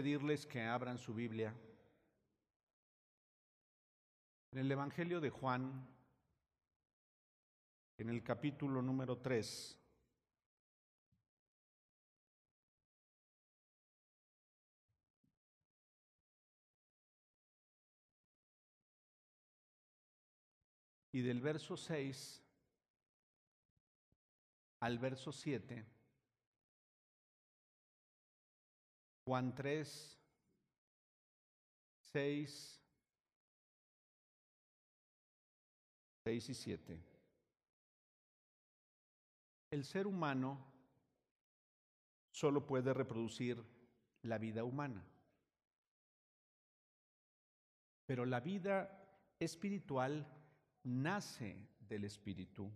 pedirles que abran su Biblia en el Evangelio de Juan, en el capítulo número 3. Y del verso 6 al verso 7, Juan 3, 6, 6 y 7. El ser humano solo puede reproducir la vida humana, pero la vida espiritual nace del Espíritu,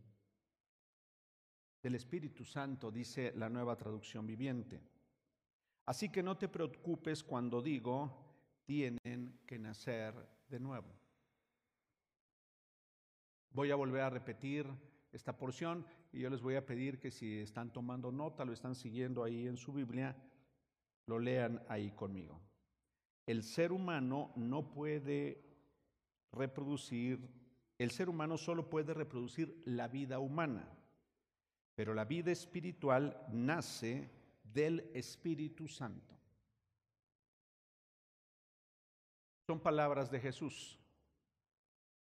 del Espíritu Santo, dice la nueva traducción viviente. Así que no te preocupes cuando digo, tienen que nacer de nuevo. Voy a volver a repetir esta porción y yo les voy a pedir que si están tomando nota, lo están siguiendo ahí en su Biblia, lo lean ahí conmigo. El ser humano no puede reproducir el ser humano solo puede reproducir la vida humana, pero la vida espiritual nace del Espíritu Santo. Son palabras de Jesús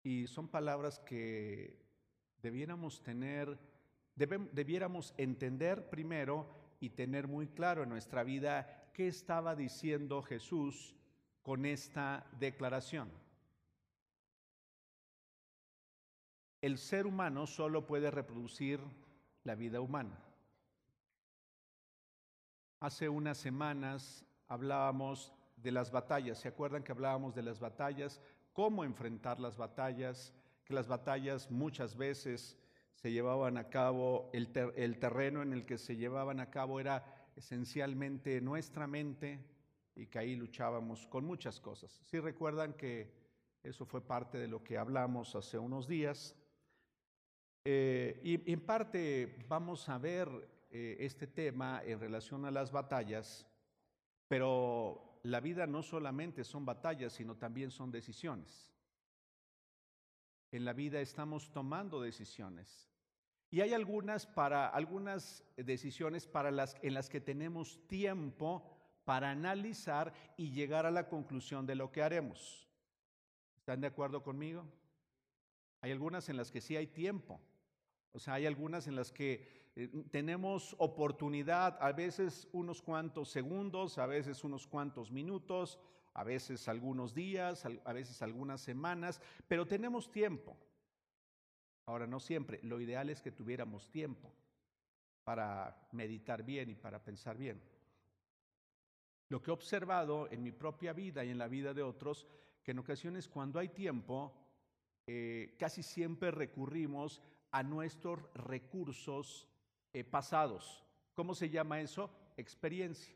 y son palabras que debiéramos tener, debiéramos entender primero y tener muy claro en nuestra vida qué estaba diciendo Jesús con esta declaración. el ser humano solo puede reproducir la vida humana. Hace unas semanas hablábamos de las batallas, ¿se acuerdan que hablábamos de las batallas? ¿Cómo enfrentar las batallas? Que las batallas muchas veces se llevaban a cabo, el, terreno en el que se llevaban a cabo era esencialmente nuestra mente y que ahí luchábamos con muchas cosas. ¿Sí recuerdan que eso fue parte de lo que hablamos hace unos días? Eh, y en parte vamos a ver eh, este tema en relación a las batallas, pero la vida no solamente son batallas, sino también son decisiones. En la vida estamos tomando decisiones. Y hay algunas para algunas decisiones para las en las que tenemos tiempo para analizar y llegar a la conclusión de lo que haremos. ¿Están de acuerdo conmigo? Hay algunas en las que sí hay tiempo. O sea, hay algunas en las que eh, tenemos oportunidad, a veces unos cuantos segundos, a veces unos cuantos minutos, a veces algunos días, a veces algunas semanas, pero tenemos tiempo. Ahora, no siempre. Lo ideal es que tuviéramos tiempo para meditar bien y para pensar bien. Lo que he observado en mi propia vida y en la vida de otros, que en ocasiones cuando hay tiempo, eh, casi siempre recurrimos a nuestros recursos eh, pasados. ¿Cómo se llama eso? Experiencia.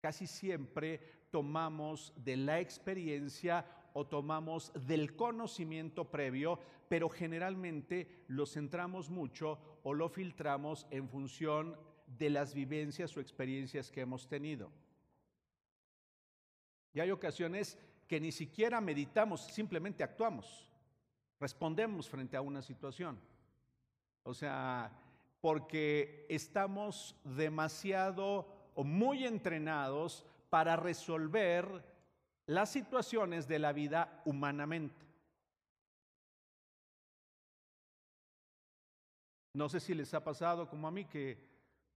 Casi siempre tomamos de la experiencia o tomamos del conocimiento previo, pero generalmente lo centramos mucho o lo filtramos en función de las vivencias o experiencias que hemos tenido. Y hay ocasiones que ni siquiera meditamos, simplemente actuamos respondemos frente a una situación. O sea, porque estamos demasiado o muy entrenados para resolver las situaciones de la vida humanamente. No sé si les ha pasado como a mí que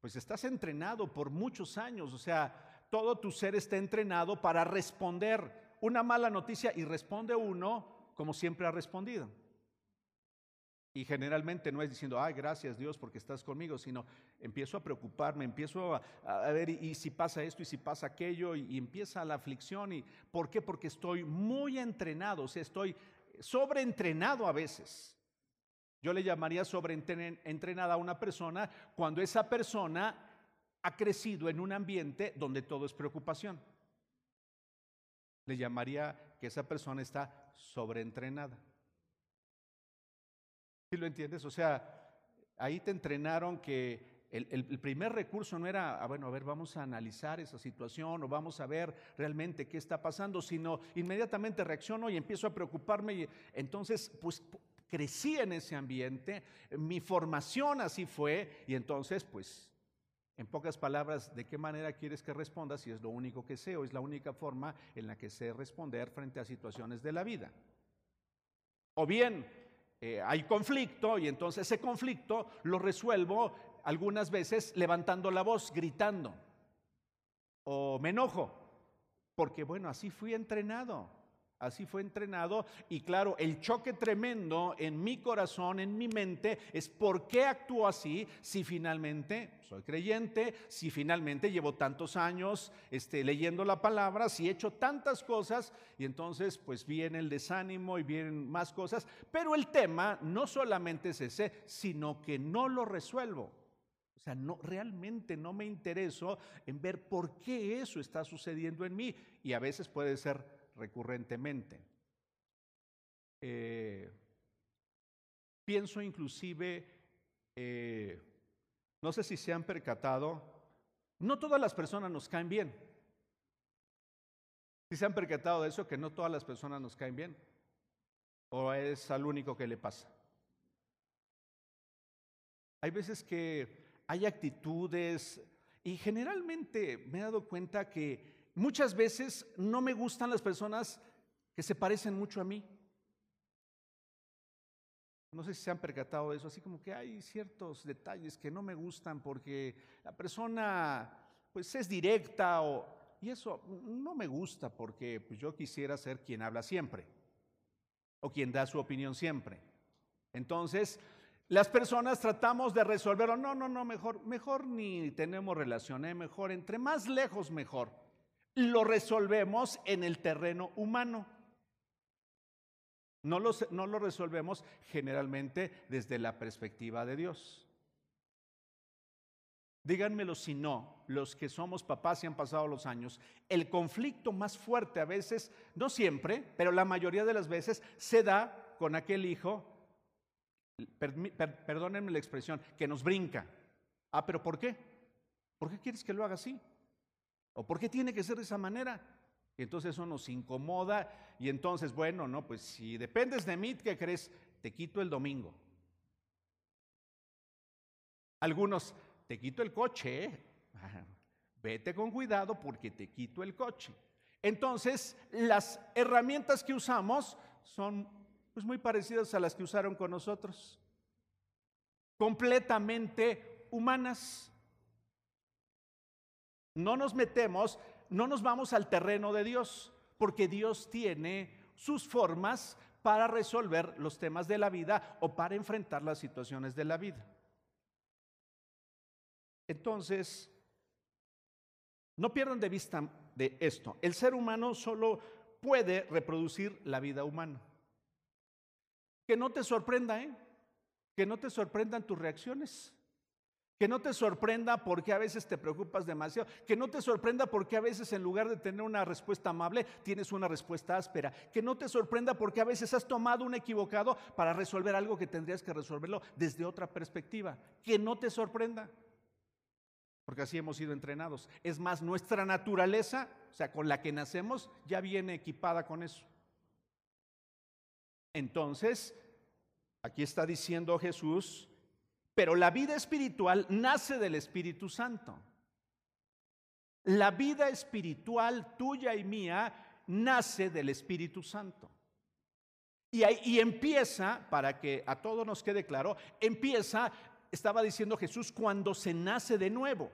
pues estás entrenado por muchos años, o sea, todo tu ser está entrenado para responder una mala noticia y responde uno como siempre ha respondido. Y generalmente no es diciendo, ay, gracias Dios porque estás conmigo, sino empiezo a preocuparme, empiezo a, ver y, si pasa esto y si pasa aquello y, empieza la aflicción. ¿Y por qué? Porque estoy muy entrenado, o sea, estoy sobreentrenado a veces. Yo le llamaría sobreentrenada a una persona cuando esa persona ha crecido en un ambiente donde todo es preocupación. Le llamaría que esa persona está sobreentrenada. ¿Sí lo entiendes? O sea, ahí te entrenaron que el, primer recurso no era, ah, bueno, a ver, vamos a analizar esa situación o vamos a ver realmente qué está pasando, sino inmediatamente reacciono y empiezo a preocuparme. Y entonces, pues crecí en ese ambiente, mi formación así fue, y entonces, pues, en pocas palabras, ¿de qué manera quieres que responda si es lo único que sé o es la única forma en la que sé responder frente a situaciones de la vida? O bien, eh, hay conflicto y entonces ese conflicto lo resuelvo algunas veces levantando la voz, gritando, o me enojo, porque bueno, así fui entrenado, así fue entrenado y claro, el choque tremendo en mi corazón, en mi mente, es por qué actúo así si finalmente soy creyente, si finalmente llevo tantos años este, leyendo la palabra, si he hecho tantas cosas y entonces pues viene el desánimo y vienen más cosas, pero el tema no solamente es ese, sino que no lo resuelvo. O sea, no, realmente no me intereso en ver por qué eso está sucediendo en mí y a veces puede ser recurrentemente. Eh, pienso inclusive, eh, no sé si se han percatado, no todas las personas nos caen bien. Si se han percatado de eso, que no todas las personas nos caen bien, o es al único que le pasa. Hay veces que hay actitudes y generalmente me he dado cuenta que muchas veces no me gustan las personas que se parecen mucho a mí. No sé si se han percatado de eso, así como que hay ciertos detalles que no me gustan porque la persona pues es directa o y eso no me gusta porque pues, yo quisiera ser quien habla siempre o quien da su opinión siempre. Entonces, las personas tratamos de resolverlo. No, no, no, mejor, mejor ni tenemos relación, ¿eh? mejor, entre más lejos, mejor. Lo resolvemos en el terreno humano. No lo, resolvemos generalmente desde la perspectiva de Dios. Díganmelo si no, los que somos papás y han pasado los años, el conflicto más fuerte a veces, no siempre, pero la mayoría de las veces, se da con aquel hijo perdónenme la expresión, que nos brinca. Ah, pero ¿por qué? ¿Por qué quieres que lo haga así? ¿O por qué tiene que ser de esa manera? Entonces eso nos incomoda y entonces, bueno, no, pues si dependes de mí, ¿qué crees? Te quito el domingo. Algunos, te quito el coche, vete con cuidado porque te quito el coche. Entonces, las herramientas que usamos son pues muy parecidas a las que usaron con nosotros, completamente humanas. No nos metemos, no nos vamos al terreno de Dios, porque Dios tiene sus formas para resolver los temas de la vida o para enfrentar las situaciones de la vida. Entonces, no pierdan de vista de esto. El ser humano solo puede reproducir la vida humana. Que no te sorprenda, ¿eh? Que no te sorprendan tus reacciones. Que no te sorprenda porque a veces te preocupas demasiado. Que no te sorprenda porque a veces en lugar de tener una respuesta amable, tienes una respuesta áspera. Que no te sorprenda porque a veces has tomado un equivocado para resolver algo que tendrías que resolverlo desde otra perspectiva. Que no te sorprenda. Porque así hemos sido entrenados. Es más, nuestra naturaleza, o sea, con la que nacemos, ya viene equipada con eso. Entonces, aquí está diciendo Jesús, pero la vida espiritual nace del Espíritu Santo. La vida espiritual tuya y mía nace del Espíritu Santo. Y, y empieza, para que a todos nos quede claro, empieza, estaba diciendo Jesús, cuando se nace de nuevo.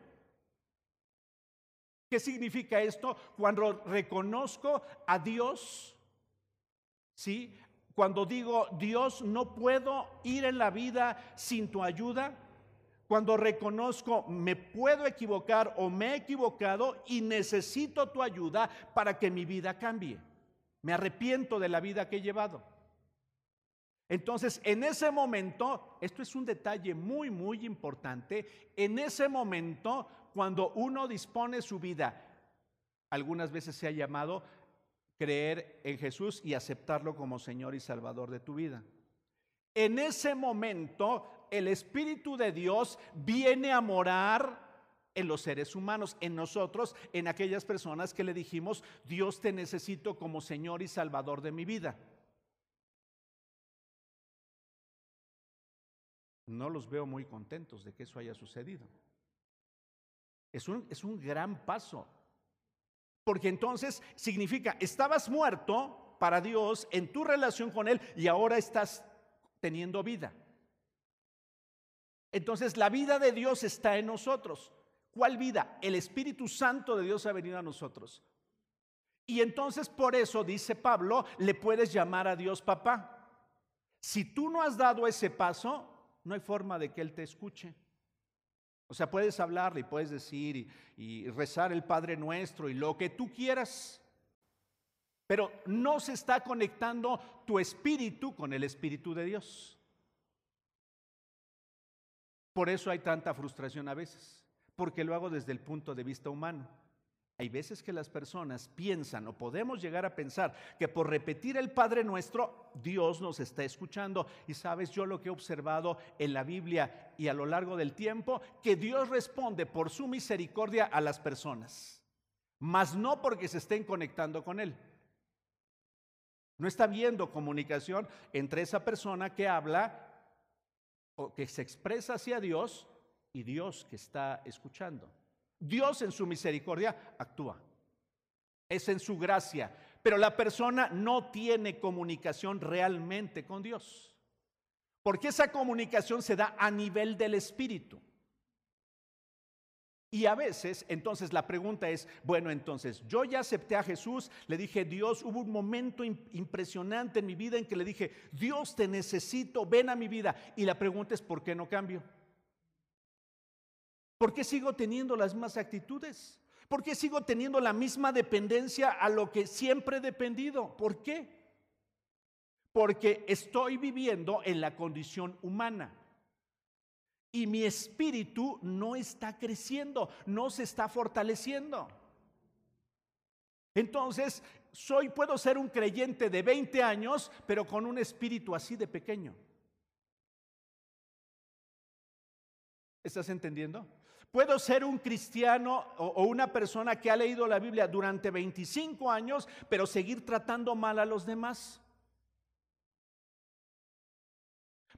¿Qué significa esto? Cuando reconozco a Dios, ¿sí? Cuando digo, Dios, no puedo ir en la vida sin tu ayuda. Cuando reconozco, me puedo equivocar o me he equivocado y necesito tu ayuda para que mi vida cambie. Me arrepiento de la vida que he llevado. Entonces, en ese momento, esto es un detalle muy, muy importante, en ese momento, cuando uno dispone su vida, algunas veces se ha llamado creer en Jesús y aceptarlo como Señor y Salvador de tu vida. En ese momento el Espíritu de Dios viene a morar en los seres humanos, en nosotros, en aquellas personas que le dijimos, Dios te necesito como Señor y Salvador de mi vida. No los veo muy contentos de que eso haya sucedido. Es un, es un gran paso. Porque entonces significa, estabas muerto para Dios en tu relación con Él y ahora estás teniendo vida. Entonces la vida de Dios está en nosotros. ¿Cuál vida? El Espíritu Santo de Dios ha venido a nosotros. Y entonces por eso, dice Pablo, le puedes llamar a Dios papá. Si tú no has dado ese paso, no hay forma de que Él te escuche. O sea, puedes hablarle y puedes decir y, rezar el Padre Nuestro y lo que tú quieras. Pero no se está conectando tu espíritu con el Espíritu de Dios. Por eso hay tanta frustración a veces, porque lo hago desde el punto de vista humano. Hay veces que las personas piensan o podemos llegar a pensar que por repetir el Padre Nuestro, Dios nos está escuchando. Y sabes, yo lo que he observado en la Biblia y a lo largo del tiempo, que Dios responde por su misericordia a las personas, mas no porque se estén conectando con Él. No está habiendo comunicación entre esa persona que habla o que se expresa hacia Dios y Dios que está escuchando. Dios en su misericordia actúa. Es en su gracia. Pero la persona no tiene comunicación realmente con Dios. Porque esa comunicación se da a nivel del espíritu. Y a veces, entonces la pregunta es, bueno, entonces yo ya acepté a Jesús, le dije, Dios, hubo un momento impresionante en mi vida en que le dije, Dios te necesito, ven a mi vida. Y la pregunta es, ¿por qué no cambio? ¿Por qué sigo teniendo las mismas actitudes? ¿Por qué sigo teniendo la misma dependencia a lo que siempre he dependido? ¿Por qué? Porque estoy viviendo en la condición humana. Y mi espíritu no está creciendo, no se está fortaleciendo. Entonces, soy puedo ser un creyente de 20 años, pero con un espíritu así de pequeño. ¿Estás entendiendo? Puedo ser un cristiano o, una persona que ha leído la Biblia durante 25 años, pero seguir tratando mal a los demás.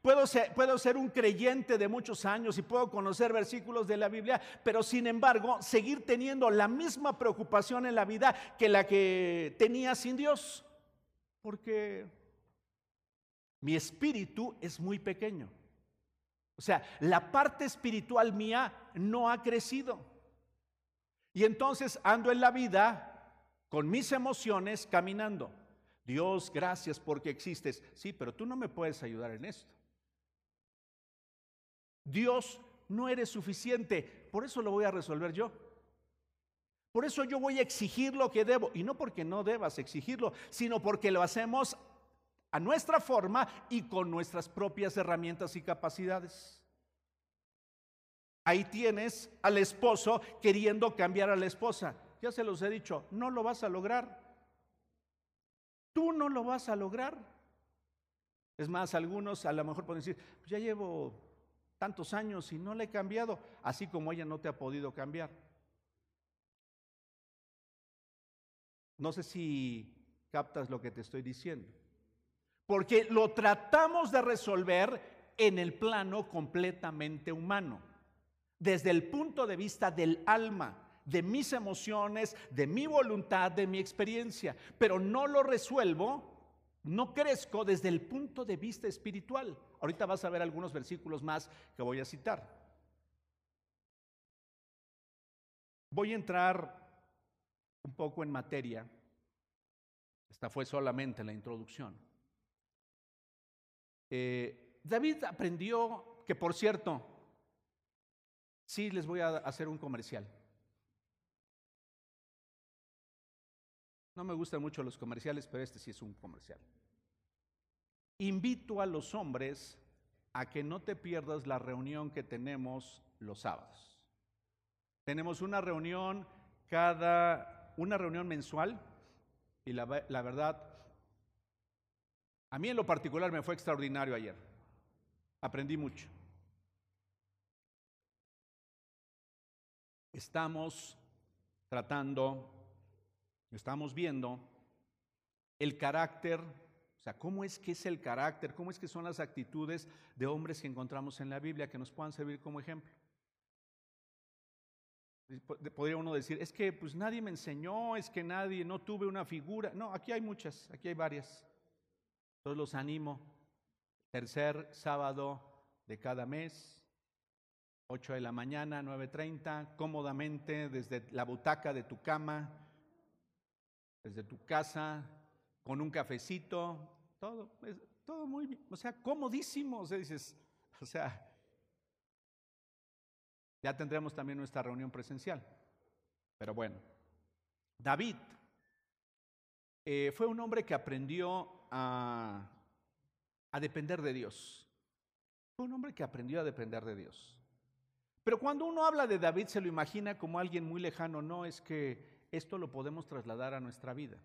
Puedo ser, un creyente de muchos años y puedo conocer versículos de la Biblia, pero sin embargo seguir teniendo la misma preocupación en la vida que la que tenía sin Dios. Porque mi espíritu es muy pequeño. O sea, la parte espiritual mía no ha crecido. Y entonces ando en la vida con mis emociones caminando. Dios, gracias porque existes. Sí, pero tú no me puedes ayudar en esto. Dios, no eres suficiente. Por eso lo voy a resolver yo. Por eso yo voy a exigir lo que debo. Y no porque no debas exigirlo, sino porque lo hacemos a nuestra forma y con nuestras propias herramientas y capacidades. Ahí tienes al esposo queriendo cambiar a la esposa. Ya se los he dicho, no lo vas a lograr. Tú no lo vas a lograr. Es más, algunos a lo mejor pueden decir, pues ya llevo tantos años y no le he cambiado, así como ella no te ha podido cambiar. No sé si captas lo que te estoy diciendo. Porque lo tratamos de resolver en el plano completamente humano, desde el punto de vista del alma, de mis emociones, de mi voluntad, de mi experiencia, pero no lo resuelvo, no crezco desde el punto de vista espiritual. Ahorita vas a ver algunos versículos más que voy a citar. Voy a entrar un poco en materia. Esta fue solamente la introducción. Eh, David aprendió que, por cierto, sí les voy a hacer un comercial. No me gustan mucho los comerciales, pero este sí es un comercial. Invito a los hombres a que no te pierdas la reunión que tenemos los sábados. Tenemos una reunión cada, una reunión mensual y la, la verdad a mí en lo particular me fue extraordinario ayer. Aprendí mucho. Estamos tratando, estamos viendo el carácter, o sea, cómo es que es el carácter, cómo es que son las actitudes de hombres que encontramos en la Biblia que nos puedan servir como ejemplo. Podría uno decir, es que pues nadie me enseñó, es que nadie, no tuve una figura. No, aquí hay muchas, aquí hay varias. Los animo. Tercer sábado de cada mes, 8 de la mañana, 9.30, cómodamente desde la butaca de tu cama, desde tu casa, con un cafecito, todo, todo muy bien, o sea, comodísimo, o sea, dices, o sea, ya tendremos también nuestra reunión presencial. Pero bueno, David eh, fue un hombre que aprendió a, depender de Dios. Fue un hombre que aprendió a depender de Dios. Pero cuando uno habla de David se lo imagina como alguien muy lejano. No, es que esto lo podemos trasladar a nuestra vida.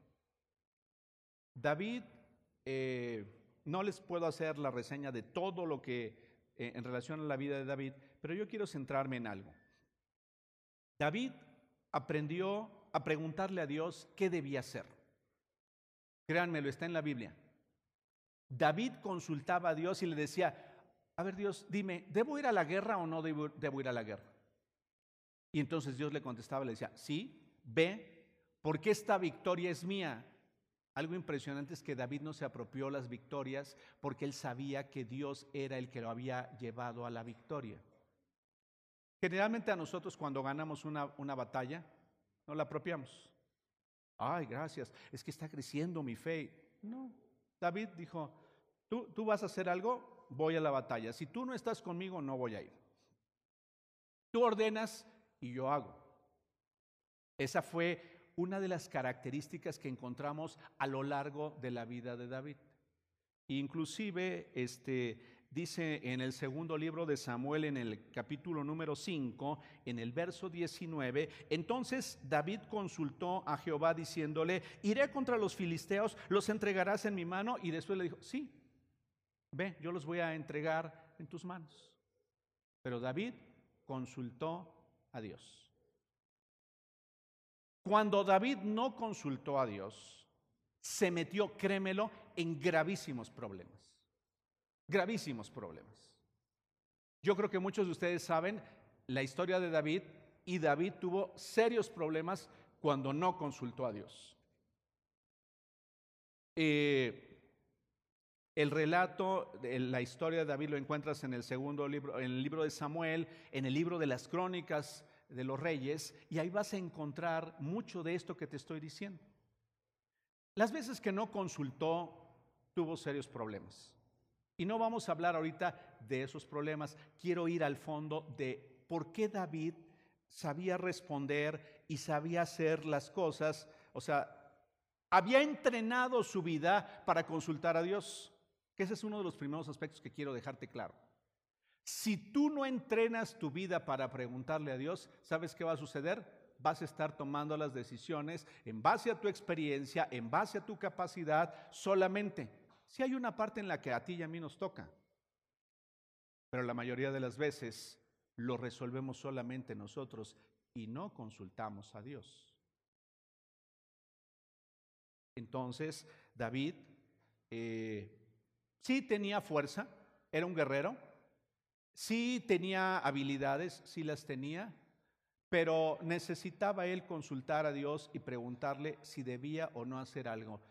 David, eh, no les puedo hacer la reseña de todo lo que eh, en relación a la vida de David, pero yo quiero centrarme en algo. David aprendió a preguntarle a Dios qué debía hacer. Créanmelo, está en la Biblia. David consultaba a Dios y le decía, a ver Dios, dime, ¿debo ir a la guerra o no debo, ir a la guerra? Y entonces Dios le contestaba, le decía, sí, ve, porque esta victoria es mía. Algo impresionante es que David no se apropió las victorias porque él sabía que Dios era el que lo había llevado a la victoria. Generalmente a nosotros cuando ganamos una, una batalla, no la apropiamos. Ay, gracias, es que está creciendo mi fe. No, David dijo, tú, tú vas a hacer algo, voy a la batalla. Si tú no estás conmigo, no voy a ir. Tú ordenas y yo hago. Esa fue una de las características que encontramos a lo largo de la vida de David. Inclusive, este, dice en el segundo libro de Samuel, en el capítulo número 5, en el verso 19, entonces David consultó a Jehová diciéndole, iré contra los filisteos, los entregarás en mi mano, y después le dijo, sí, ve, yo los voy a entregar en tus manos. Pero David consultó a Dios. Cuando David no consultó a Dios, se metió, créemelo, en gravísimos problemas gravísimos problemas. Yo creo que muchos de ustedes saben la historia de David y David tuvo serios problemas cuando no consultó a Dios. Eh, el relato, la historia de David lo encuentras en el segundo libro, en el libro de Samuel, en el libro de las crónicas de los reyes, y ahí vas a encontrar mucho de esto que te estoy diciendo. Las veces que no consultó, tuvo serios problemas. Y no vamos a hablar ahorita de esos problemas. Quiero ir al fondo de por qué David sabía responder y sabía hacer las cosas. O sea, había entrenado su vida para consultar a Dios. Ese es uno de los primeros aspectos que quiero dejarte claro. Si tú no entrenas tu vida para preguntarle a Dios, ¿sabes qué va a suceder? Vas a estar tomando las decisiones en base a tu experiencia, en base a tu capacidad solamente. Si hay una parte en la que a ti y a mí nos toca, pero la mayoría de las veces lo resolvemos solamente nosotros y no consultamos a Dios. Entonces, David eh, sí tenía fuerza, era un guerrero, sí tenía habilidades, sí las tenía, pero necesitaba él consultar a Dios y preguntarle si debía o no hacer algo.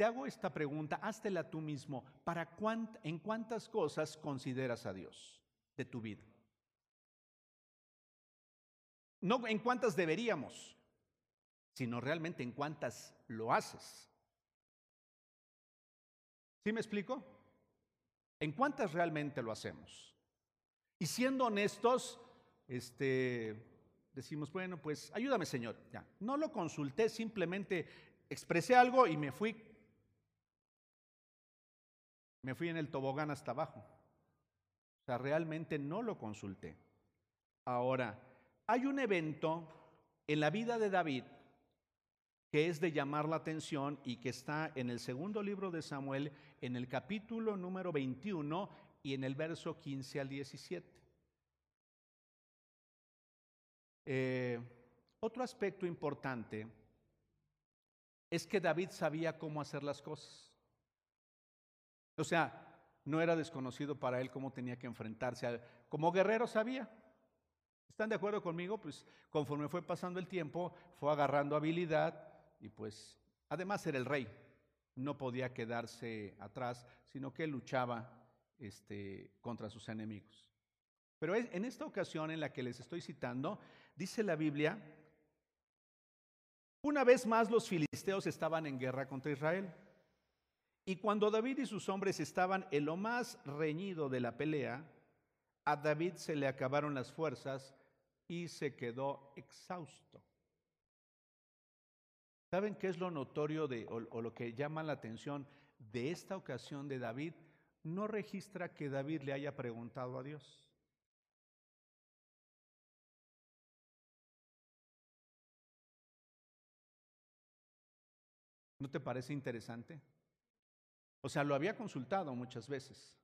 Te hago esta pregunta, háztela tú mismo. ¿Para ¿En cuántas cosas consideras a Dios de tu vida? No en cuántas deberíamos, sino realmente en cuántas lo haces. ¿Sí me explico? ¿En cuántas realmente lo hacemos? Y siendo honestos, este, decimos, bueno, pues ayúdame Señor. Ya, no lo consulté, simplemente expresé algo y me fui me fui en el tobogán hasta abajo. O sea, realmente no lo consulté. Ahora, hay un evento en la vida de David que es de llamar la atención y que está en el segundo libro de Samuel, en el capítulo número 21 y en el verso 15 al 17. Eh, otro aspecto importante es que David sabía cómo hacer las cosas. O sea, no era desconocido para él cómo tenía que enfrentarse. como guerrero sabía. ¿Están de acuerdo conmigo? Pues conforme fue pasando el tiempo, fue agarrando habilidad y pues además era el rey. No podía quedarse atrás, sino que luchaba este, contra sus enemigos. Pero en esta ocasión en la que les estoy citando, dice la Biblia, una vez más los filisteos estaban en guerra contra Israel. Y cuando David y sus hombres estaban en lo más reñido de la pelea, a David se le acabaron las fuerzas y se quedó exhausto. ¿Saben qué es lo notorio de, o, lo que llama la atención de esta ocasión de David? No registra que David le haya preguntado a Dios. ¿No te parece interesante? O sea, lo había consultado muchas veces.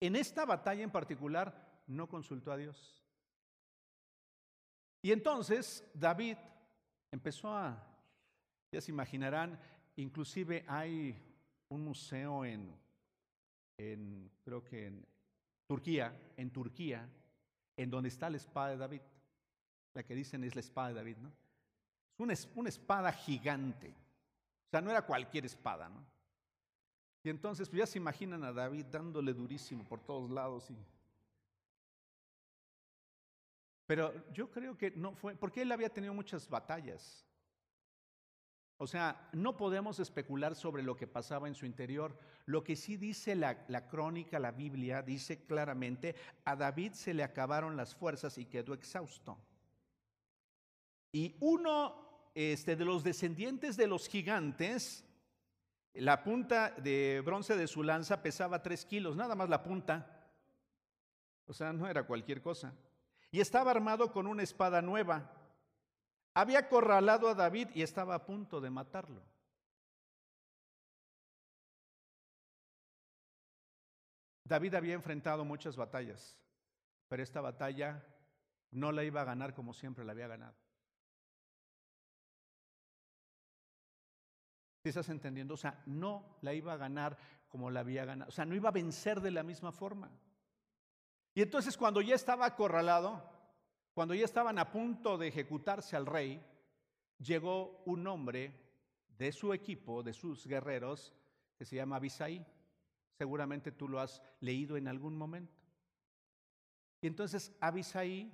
En esta batalla en particular no consultó a Dios. Y entonces David empezó a, ya se imaginarán, inclusive hay un museo en, en creo que en Turquía, en Turquía, en donde está la espada de David. La que dicen es la espada de David, ¿no? Es una, una espada gigante. O sea, no era cualquier espada, ¿no? Y entonces pues ya se imaginan a David dándole durísimo por todos lados. Y... Pero yo creo que no fue, porque él había tenido muchas batallas. O sea, no podemos especular sobre lo que pasaba en su interior. Lo que sí dice la, la, crónica, la Biblia, dice claramente, a David se le acabaron las fuerzas y quedó exhausto. Y uno este, de los descendientes de los gigantes la punta de bronce de su lanza pesaba tres kilos, nada más la punta. O sea, no era cualquier cosa. Y estaba armado con una espada nueva. Había acorralado a David y estaba a punto de matarlo. David había enfrentado muchas batallas, pero esta batalla no la iba a ganar como siempre la había ganado. ¿Sí estás entendiendo? O sea, no la iba a ganar como la había ganado. O sea, no iba a vencer de la misma forma. Y entonces cuando ya estaba acorralado, cuando ya estaban a punto de ejecutarse al rey, llegó un hombre de su equipo, de sus guerreros, que se llama Abisai. Seguramente tú lo has leído en algún momento. Y entonces Abisai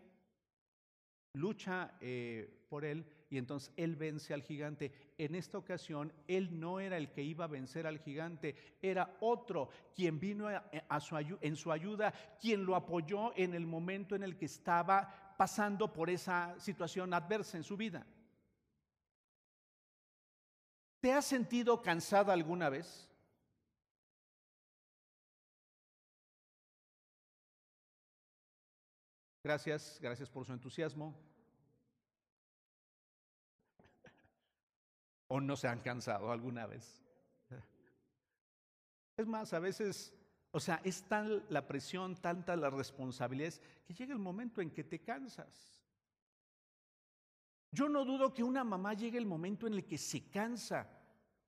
lucha eh, por él y entonces él vence al gigante. En esta ocasión, él no era el que iba a vencer al gigante, era otro quien vino a su, en su ayuda, quien lo apoyó en el momento en el que estaba pasando por esa situación adversa en su vida. ¿Te has sentido cansada alguna vez? Gracias, gracias por su entusiasmo. ¿O no se han cansado alguna vez? Es más, a veces, o sea, es tal la presión, tanta la responsabilidad, que llega el momento en que te cansas. Yo no dudo que una mamá llegue el momento en el que se cansa.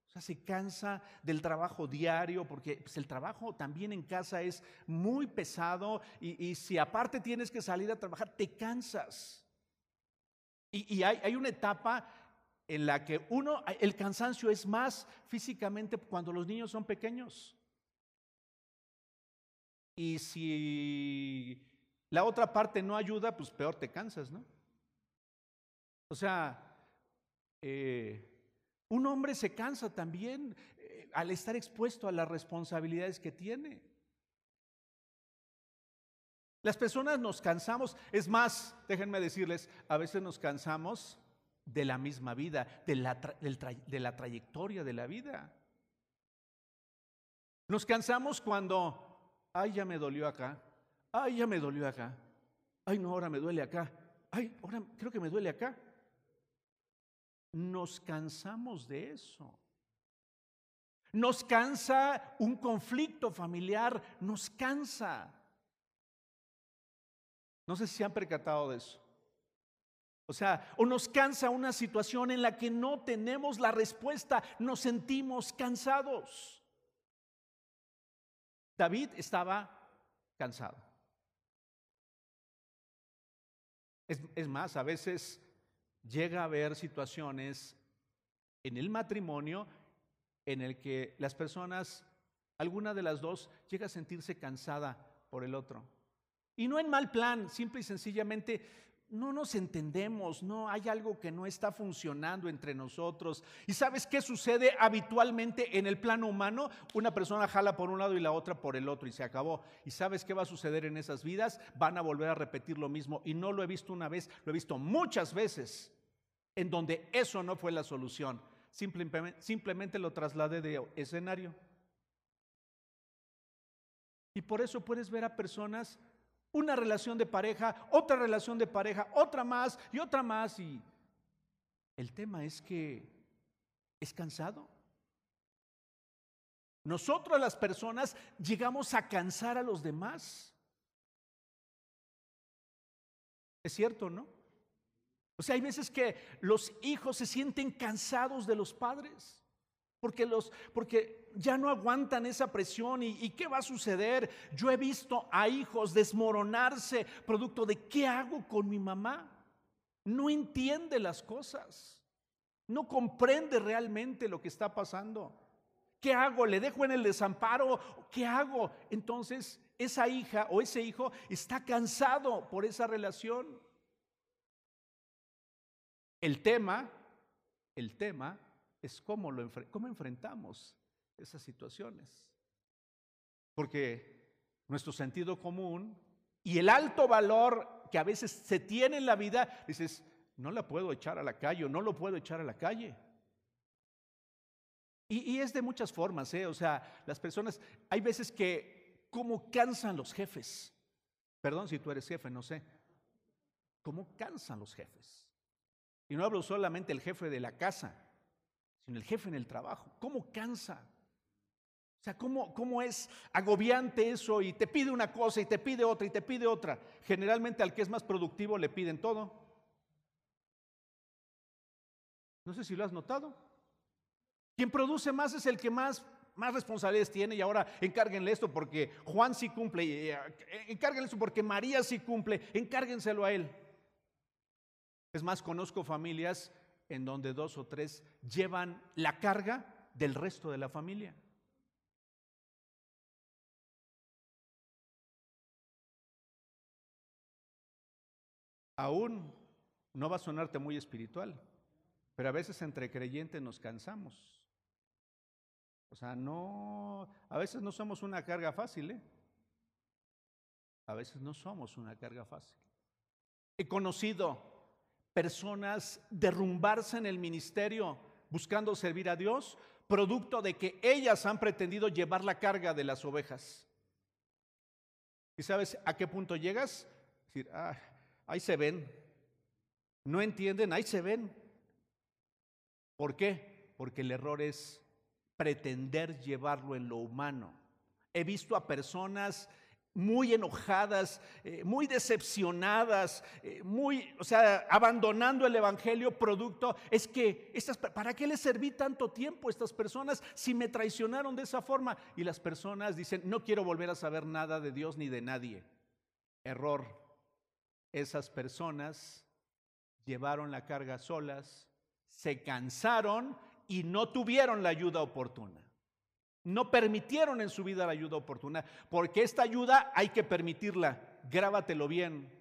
O sea, se cansa del trabajo diario, porque pues, el trabajo también en casa es muy pesado y, si aparte tienes que salir a trabajar, te cansas. Y, hay, hay, una etapa en la que uno, el cansancio es más físicamente cuando los niños son pequeños. Y si la otra parte no ayuda, pues peor te cansas, ¿no? O sea, eh, un hombre se cansa también eh, al estar expuesto a las responsabilidades que tiene. Las personas nos cansamos, es más, déjenme decirles, a veces nos cansamos de la misma vida, de la, de la trayectoria de la vida. Nos cansamos cuando, ay, ya me dolió acá, ay, ya me dolió acá, ay, no, ahora me duele acá, ay, ahora creo que me duele acá. Nos cansamos de eso. Nos cansa un conflicto familiar, nos cansa. No sé si han percatado de eso. O sea, o nos cansa una situación en la que no tenemos la respuesta, nos sentimos cansados. David estaba cansado. Es, más, a veces llega a haber situaciones en el matrimonio en el que las personas, alguna de las dos, llega a sentirse cansada por el otro. Y no en mal plan, simple y sencillamente no nos entendemos, no hay algo que no está funcionando entre nosotros. ¿Y sabes qué sucede habitualmente en el plano humano? Una persona jala por un lado y la otra por el otro y se acabó. ¿Y sabes qué va a suceder en esas vidas? Van a volver a repetir lo mismo y no lo he visto una vez, lo he visto muchas veces en donde eso no fue la solución. Simplemente, simplemente lo trasladé de escenario. Y por eso puedes ver a personas una relación de pareja, otra relación de pareja, otra más y otra más. Y el tema es que es cansado. Nosotros las personas llegamos a cansar a los demás. Es cierto, ¿no? O sea, hay veces que los hijos se sienten cansados de los padres. Porque, los, porque ya no aguantan esa presión y, qué va a suceder. Yo he visto a hijos desmoronarse producto de qué hago con mi mamá. No entiende las cosas. No comprende realmente lo que está pasando. ¿Qué hago? ¿Le dejo en el desamparo? ¿Qué hago? Entonces esa hija o ese hijo está cansado por esa relación. El tema, el tema es cómo, lo, cómo enfrentamos esas situaciones. Porque nuestro sentido común y el alto valor que a veces se tiene en la vida, dices, no la puedo echar a la calle o no lo puedo echar a la calle. Y, es de muchas formas, ¿eh? O sea, las personas, hay veces que, ¿cómo cansan los jefes? Perdón si tú eres jefe, no sé. ¿Cómo cansan los jefes? Y no hablo solamente del jefe de la casa, sino el jefe en el trabajo. ¿Cómo cansa? O sea, ¿cómo, ¿cómo es agobiante eso? Y te pide una cosa y te pide otra y te pide otra. Generalmente al que es más productivo le piden todo. No sé si lo has notado. Quien produce más es el que más, más responsabilidades tiene y ahora encárguenle esto porque Juan sí cumple, eh, encárguenle esto porque María sí cumple, encárguenselo a él. Es más, conozco familias en donde dos o tres llevan la carga del resto de la familia. Aún no va a sonarte muy espiritual, pero a veces entre creyentes nos cansamos. O sea, no, a veces no somos una carga fácil, ¿eh? A veces no somos una carga fácil. He conocido personas derrumbarse en el ministerio buscando servir a Dios, producto de que ellas han pretendido llevar la carga de las ovejas. ¿Y sabes a qué punto llegas? Decir, ah, ahí se ven. No entienden, ahí se ven. ¿Por qué? Porque el error es pretender llevarlo en lo humano. He visto a personas muy enojadas, eh, muy decepcionadas, eh, muy, o sea, abandonando el evangelio producto, es que estas, ¿para qué les serví tanto tiempo a estas personas si me traicionaron de esa forma? Y las personas dicen, no quiero volver a saber nada de Dios ni de nadie. Error. Esas personas llevaron la carga solas, se cansaron y no tuvieron la ayuda oportuna. No permitieron en su vida la ayuda oportuna, porque esta ayuda hay que permitirla. Grábatelo bien.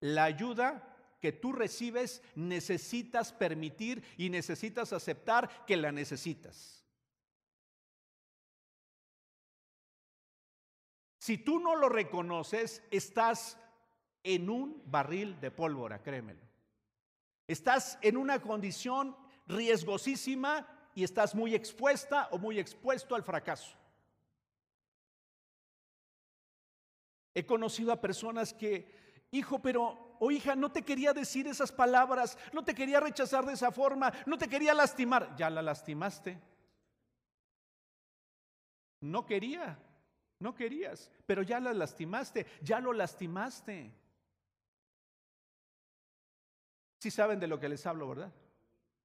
La ayuda que tú recibes necesitas permitir y necesitas aceptar que la necesitas. Si tú no lo reconoces, estás en un barril de pólvora, créemelo. Estás en una condición riesgosísima y estás muy expuesta o muy expuesto al fracaso. He conocido a personas que, hijo, pero, o hija, no te quería decir esas palabras, no te quería rechazar de esa forma, no te quería lastimar. Ya la lastimaste. No quería, no querías, pero ya la lastimaste, ya lo lastimaste. Sí saben de lo que les hablo, ¿verdad?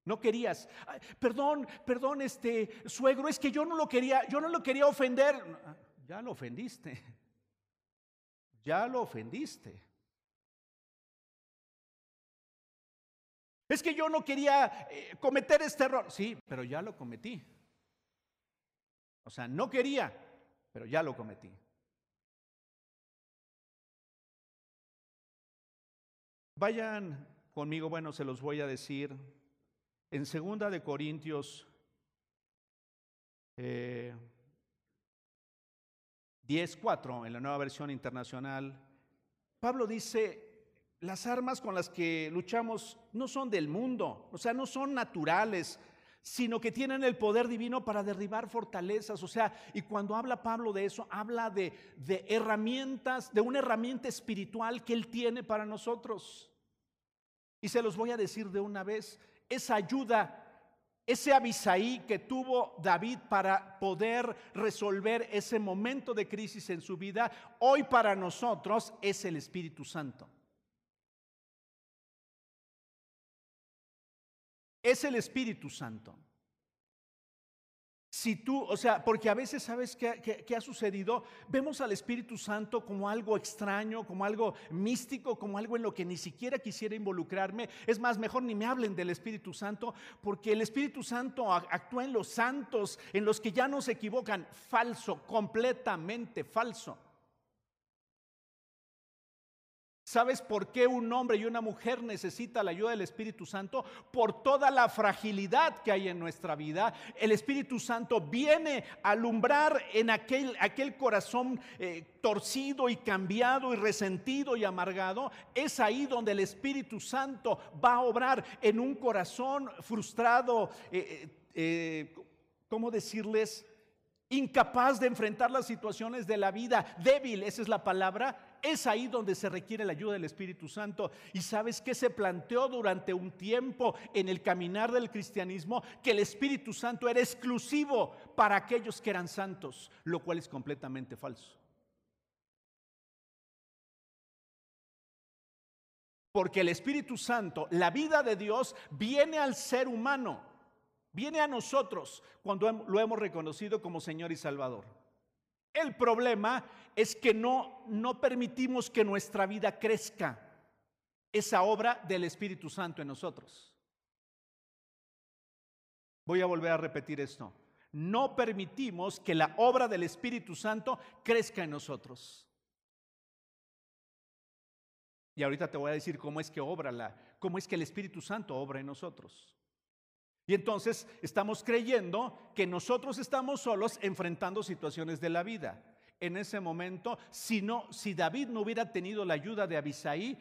No querías. perdón, perdón, este suegro, es que yo no lo quería, yo no lo quería ofender. Ya lo ofendiste. Ya lo ofendiste. Es que yo no quería eh, cometer este error. Sí, pero ya lo cometí. O sea, no quería, pero ya lo cometí. Vayan conmigo, bueno, se los voy a decir. En segunda de Corintios eh, 10.4, en la nueva versión internacional, Pablo dice, las armas con las que luchamos no son del mundo, o sea, no son naturales, sino que tienen el poder divino para derribar fortalezas. O sea, y cuando habla Pablo de eso, habla de herramientas, de una herramienta espiritual que Él tiene para nosotros. Y se los voy a decir de una vez, esa ayuda, ese avisaí que tuvo David para poder resolver ese momento de crisis en su vida, hoy para nosotros es el Espíritu Santo. es el Espíritu Santo. Si tú, o sea, porque a veces sabes qué, ha sucedido, vemos al Espíritu Santo como algo extraño, como algo místico, como algo en lo que ni siquiera quisiera involucrarme. Es más, mejor ni me hablen del Espíritu Santo, porque el Espíritu Santo actúa en los santos, en los que ya no se equivocan. Falso, completamente falso. ¿Sabes por qué un hombre y una mujer necesita la ayuda del Espíritu Santo? Por toda la fragilidad que hay en nuestra vida. El Espíritu Santo viene a alumbrar en aquel, aquel corazón eh, torcido y cambiado y resentido y amargado. Es ahí donde el Espíritu Santo va a obrar en un corazón frustrado. Eh, eh, ¿Cómo decirles? Incapaz de enfrentar las situaciones de la vida. Débil, esa es la palabra es ahí donde se requiere la ayuda del Espíritu Santo. Y sabes que se planteó durante un tiempo en el caminar del cristianismo que el Espíritu Santo era exclusivo para aquellos que eran santos, lo cual es completamente falso. Porque el Espíritu Santo, la vida de Dios, viene al ser humano, viene a nosotros cuando lo hemos reconocido como Señor y Salvador. El problema es que no, no permitimos que nuestra vida crezca esa obra del Espíritu Santo en nosotros. Voy a volver a repetir esto. No permitimos que la obra del Espíritu Santo crezca en nosotros. Y ahorita te voy a decir cómo es que obra la, cómo es que el Espíritu Santo obra en nosotros. Y entonces estamos creyendo que nosotros estamos solos enfrentando situaciones de la vida en ese momento, si, no, si David no hubiera tenido la ayuda de Abisaí,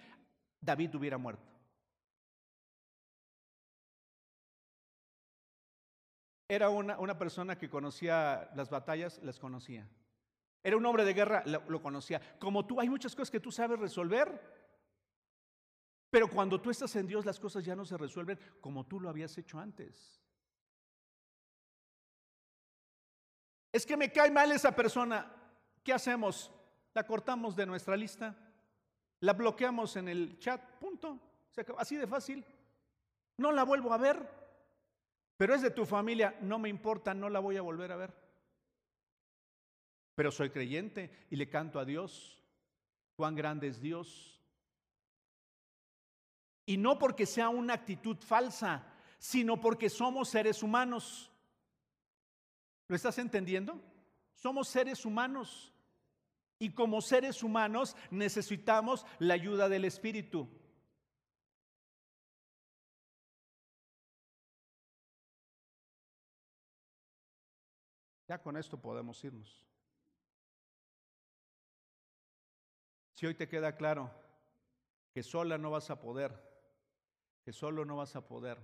David hubiera muerto. Era una, una, persona que conocía las batallas, las conocía. Era un hombre de guerra, lo, lo conocía. Como tú, hay muchas cosas que tú sabes resolver, pero cuando tú estás en Dios, las cosas ya no se resuelven como tú lo habías hecho antes. Es que me cae mal esa persona. ¿Qué hacemos? La cortamos de nuestra lista, la bloqueamos en el chat, punto. Así de fácil. No la vuelvo a ver, pero es de tu familia, no me importa, no la voy a volver a ver. Pero soy creyente y le canto a Dios, cuán grande es Dios. Y no porque sea una actitud falsa, sino porque somos seres humanos. ¿Lo estás entendiendo? Somos seres humanos. Y como seres humanos necesitamos la ayuda del Espíritu. Ya con esto podemos irnos. Si hoy te queda claro que sola no vas a poder, que solo no vas a poder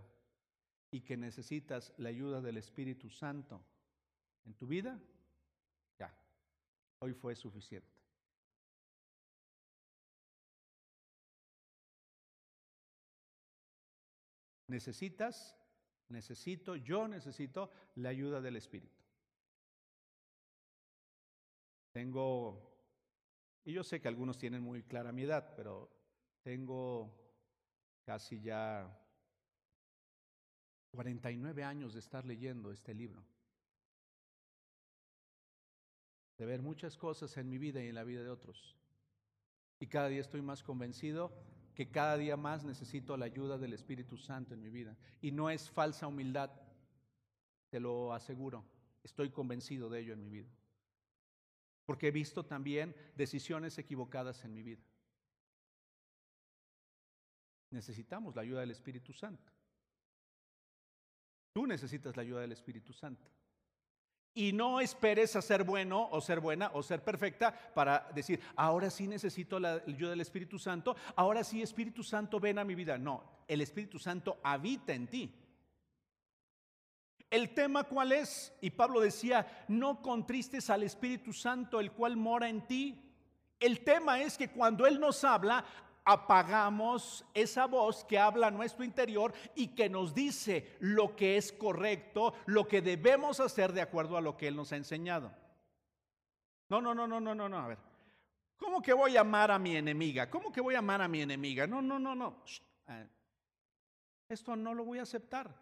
y que necesitas la ayuda del Espíritu Santo en tu vida, Hoy fue suficiente. Necesitas, necesito, yo necesito la ayuda del Espíritu. Tengo, y yo sé que algunos tienen muy clara mi edad, pero tengo casi ya 49 años de estar leyendo este libro, de ver muchas cosas en mi vida y en la vida de otros. Y cada día estoy más convencido que cada día más necesito la ayuda del Espíritu Santo en mi vida. Y no es falsa humildad, te lo aseguro. Estoy convencido de ello en mi vida. Porque he visto también decisiones equivocadas en mi vida. Necesitamos la ayuda del Espíritu Santo. Tú necesitas la ayuda del Espíritu Santo. Y no esperes a ser bueno o ser buena o ser perfecta para decir, ahora sí necesito la ayuda del Espíritu Santo, ahora sí Espíritu Santo ven a mi vida. No, el Espíritu Santo habita en ti. El tema cuál es? Y Pablo decía, no contristes al Espíritu Santo, el cual mora en ti. El tema es que cuando Él nos habla, apagamos esa voz que habla a nuestro interior y que nos dice lo que es correcto, lo que debemos hacer de acuerdo a lo que Él nos ha enseñado. No, no, no, no, no, no, no, a ver. ¿Cómo que voy a amar a mi enemiga? ¿Cómo que voy a amar a mi enemiga? No, no, no, no. Esto no lo voy a aceptar.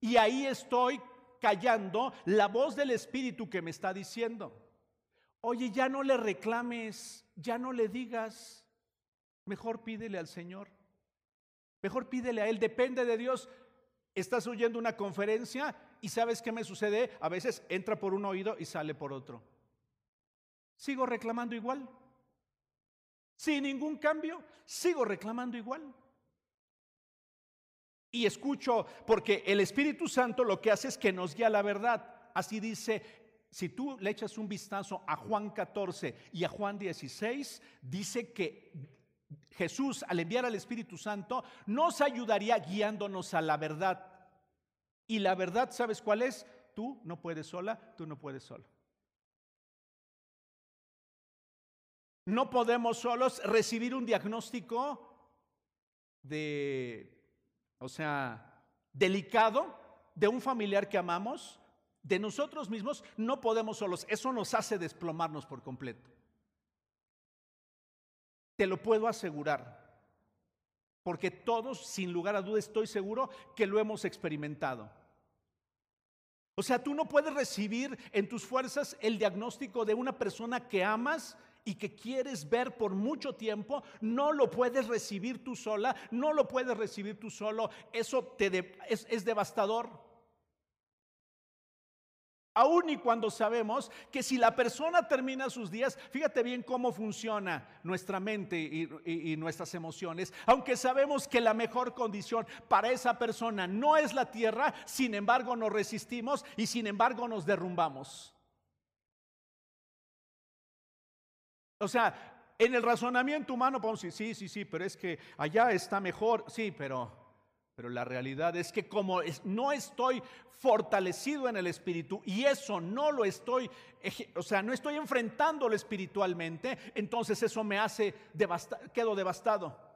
Y ahí estoy callando la voz del Espíritu que me está diciendo, oye, ya no le reclames, ya no le digas. Mejor pídele al Señor. Mejor pídele a Él. Depende de Dios. Estás oyendo una conferencia y sabes qué me sucede. A veces entra por un oído y sale por otro. Sigo reclamando igual. Sin ningún cambio, sigo reclamando igual. Y escucho, porque el Espíritu Santo lo que hace es que nos guía la verdad. Así dice si tú le echas un vistazo a Juan 14 y a Juan 16, dice que Jesús, al enviar al Espíritu Santo, nos ayudaría guiándonos a la verdad. Y la verdad, ¿sabes cuál es? Tú no puedes sola, tú no puedes solo. No podemos solos recibir un diagnóstico de, o sea, delicado de un familiar que amamos, de nosotros mismos, no podemos solos. Eso nos hace desplomarnos por completo. Te lo puedo asegurar. Porque todos, sin lugar a dudas, estoy seguro que lo hemos experimentado. O sea, tú no puedes recibir en tus fuerzas el diagnóstico de una persona que amas y que quieres ver por mucho tiempo, no lo puedes recibir tú sola, no lo puedes recibir tú solo. Eso te es devastador. Aún y cuando sabemos que si la persona termina sus días, fíjate bien cómo funciona nuestra mente y, nuestras emociones, aunque sabemos que la mejor condición para esa persona no es la tierra, sin embargo nos resistimos y sin embargo nos derrumbamos. O sea, en el razonamiento humano podemos decir, sí, sí, sí, pero es que allá está mejor, sí, pero pero la realidad es que como no estoy fortalecido en el espíritu y eso no lo estoy, o sea, no estoy enfrentándolo espiritualmente, entonces eso me hace, quedo devastado.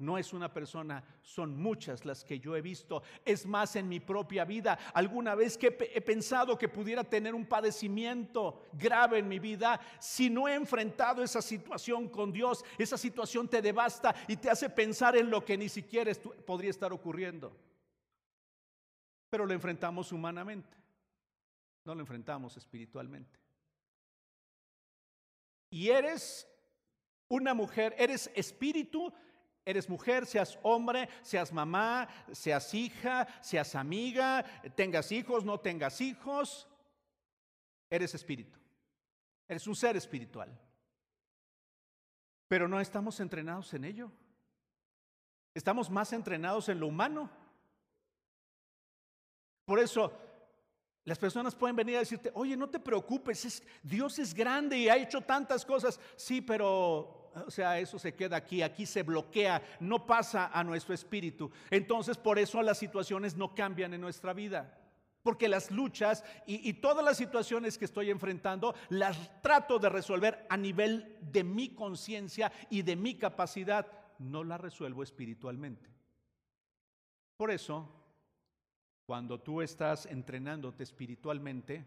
No es una persona, son muchas las que yo he visto. Es más, en mi propia vida, alguna vez que he pensado que pudiera tener un padecimiento grave en mi vida, si no he enfrentado esa situación con Dios, esa situación te devasta y te hace pensar en lo que ni siquiera podría estar ocurriendo. Pero lo enfrentamos humanamente, no lo enfrentamos espiritualmente. Y eres una mujer, eres espíritu Eres mujer, seas hombre, seas mamá, seas hija, seas amiga, tengas hijos, no tengas hijos. Eres espíritu. Eres un ser espiritual. Pero no estamos entrenados en ello. Estamos más entrenados en lo humano. Por eso las personas pueden venir a decirte, oye, no te preocupes, Dios es grande y ha hecho tantas cosas. Sí, pero o sea, eso se queda aquí, aquí se bloquea, no pasa a nuestro espíritu. Entonces, por eso las situaciones no cambian en nuestra vida. Porque las luchas y, todas las situaciones que estoy enfrentando las trato de resolver a nivel de mi conciencia y de mi capacidad. No las resuelvo espiritualmente. Por eso, cuando tú estás entrenándote espiritualmente,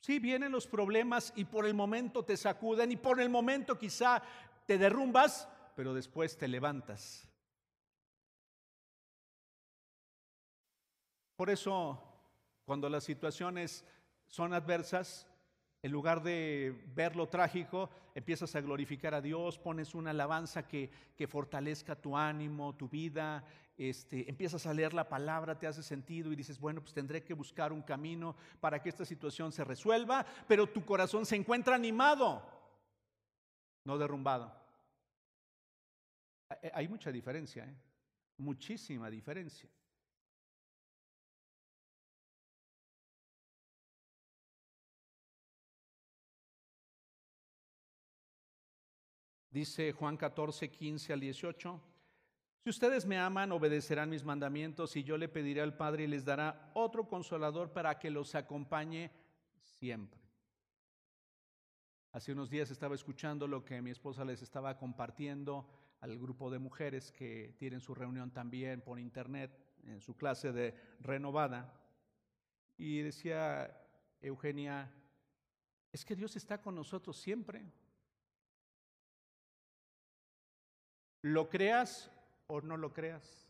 sí vienen los problemas y por el momento te sacuden y por el momento quizá te derrumbas, pero después te levantas. Por eso, cuando las situaciones son adversas, en lugar de ver lo trágico, empiezas a glorificar a Dios, pones una alabanza que, que fortalezca tu ánimo, tu vida, este, empiezas a leer la palabra, te hace sentido y dices, bueno, pues tendré que buscar un camino para que esta situación se resuelva, pero tu corazón se encuentra animado, no derrumbado. Hay mucha diferencia, ¿eh? muchísima diferencia. Dice Juan 14, 15 al 18. Si ustedes me aman, obedecerán mis mandamientos y yo le pediré al Padre y les dará otro consolador para que los acompañe siempre. Hace unos días estaba escuchando lo que mi esposa les estaba compartiendo al grupo de mujeres que tienen su reunión también por internet, en su clase de renovada. Y decía Eugenia, es que Dios está con nosotros siempre. Lo creas o no lo creas.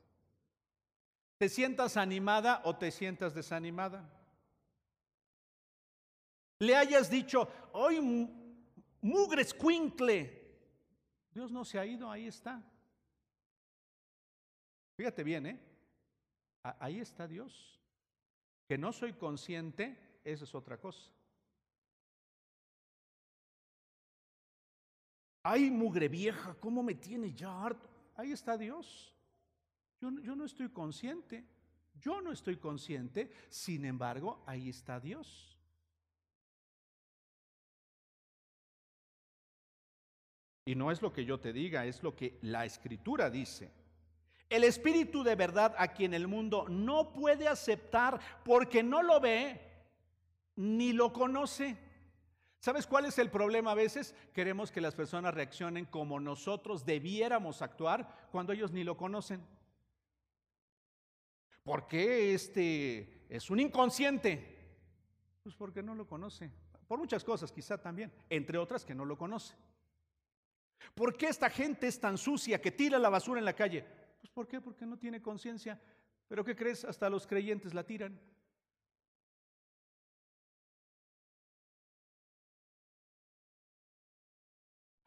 ¿Te sientas animada o te sientas desanimada? Le hayas dicho, hoy mugres cuincle. Dios no se ha ido, ahí está. Fíjate bien, ¿eh? Ahí está Dios. Que no soy consciente, eso es otra cosa. Ay, mugre vieja, ¿cómo me tiene ya harto? ahí está Dios. Yo, yo, no estoy consciente, yo no estoy consciente, sin embargo, ahí está Dios. Y no es lo que yo te diga, es lo que la escritura dice. El Espíritu de verdad a quien el mundo no puede aceptar porque no lo ve ni lo conoce. ¿Sabes cuál es el problema a veces? Queremos que las personas reaccionen como nosotros debiéramos actuar cuando ellos ni lo conocen. ¿Por qué este es un inconsciente? Pues porque no lo conoce. Por muchas cosas quizá también, entre otras que no lo conoce. ¿Por qué esta gente es tan sucia que tira la basura en la calle? Pues ¿por qué? Porque no tiene conciencia. Pero ¿qué crees? Hasta los creyentes la tiran.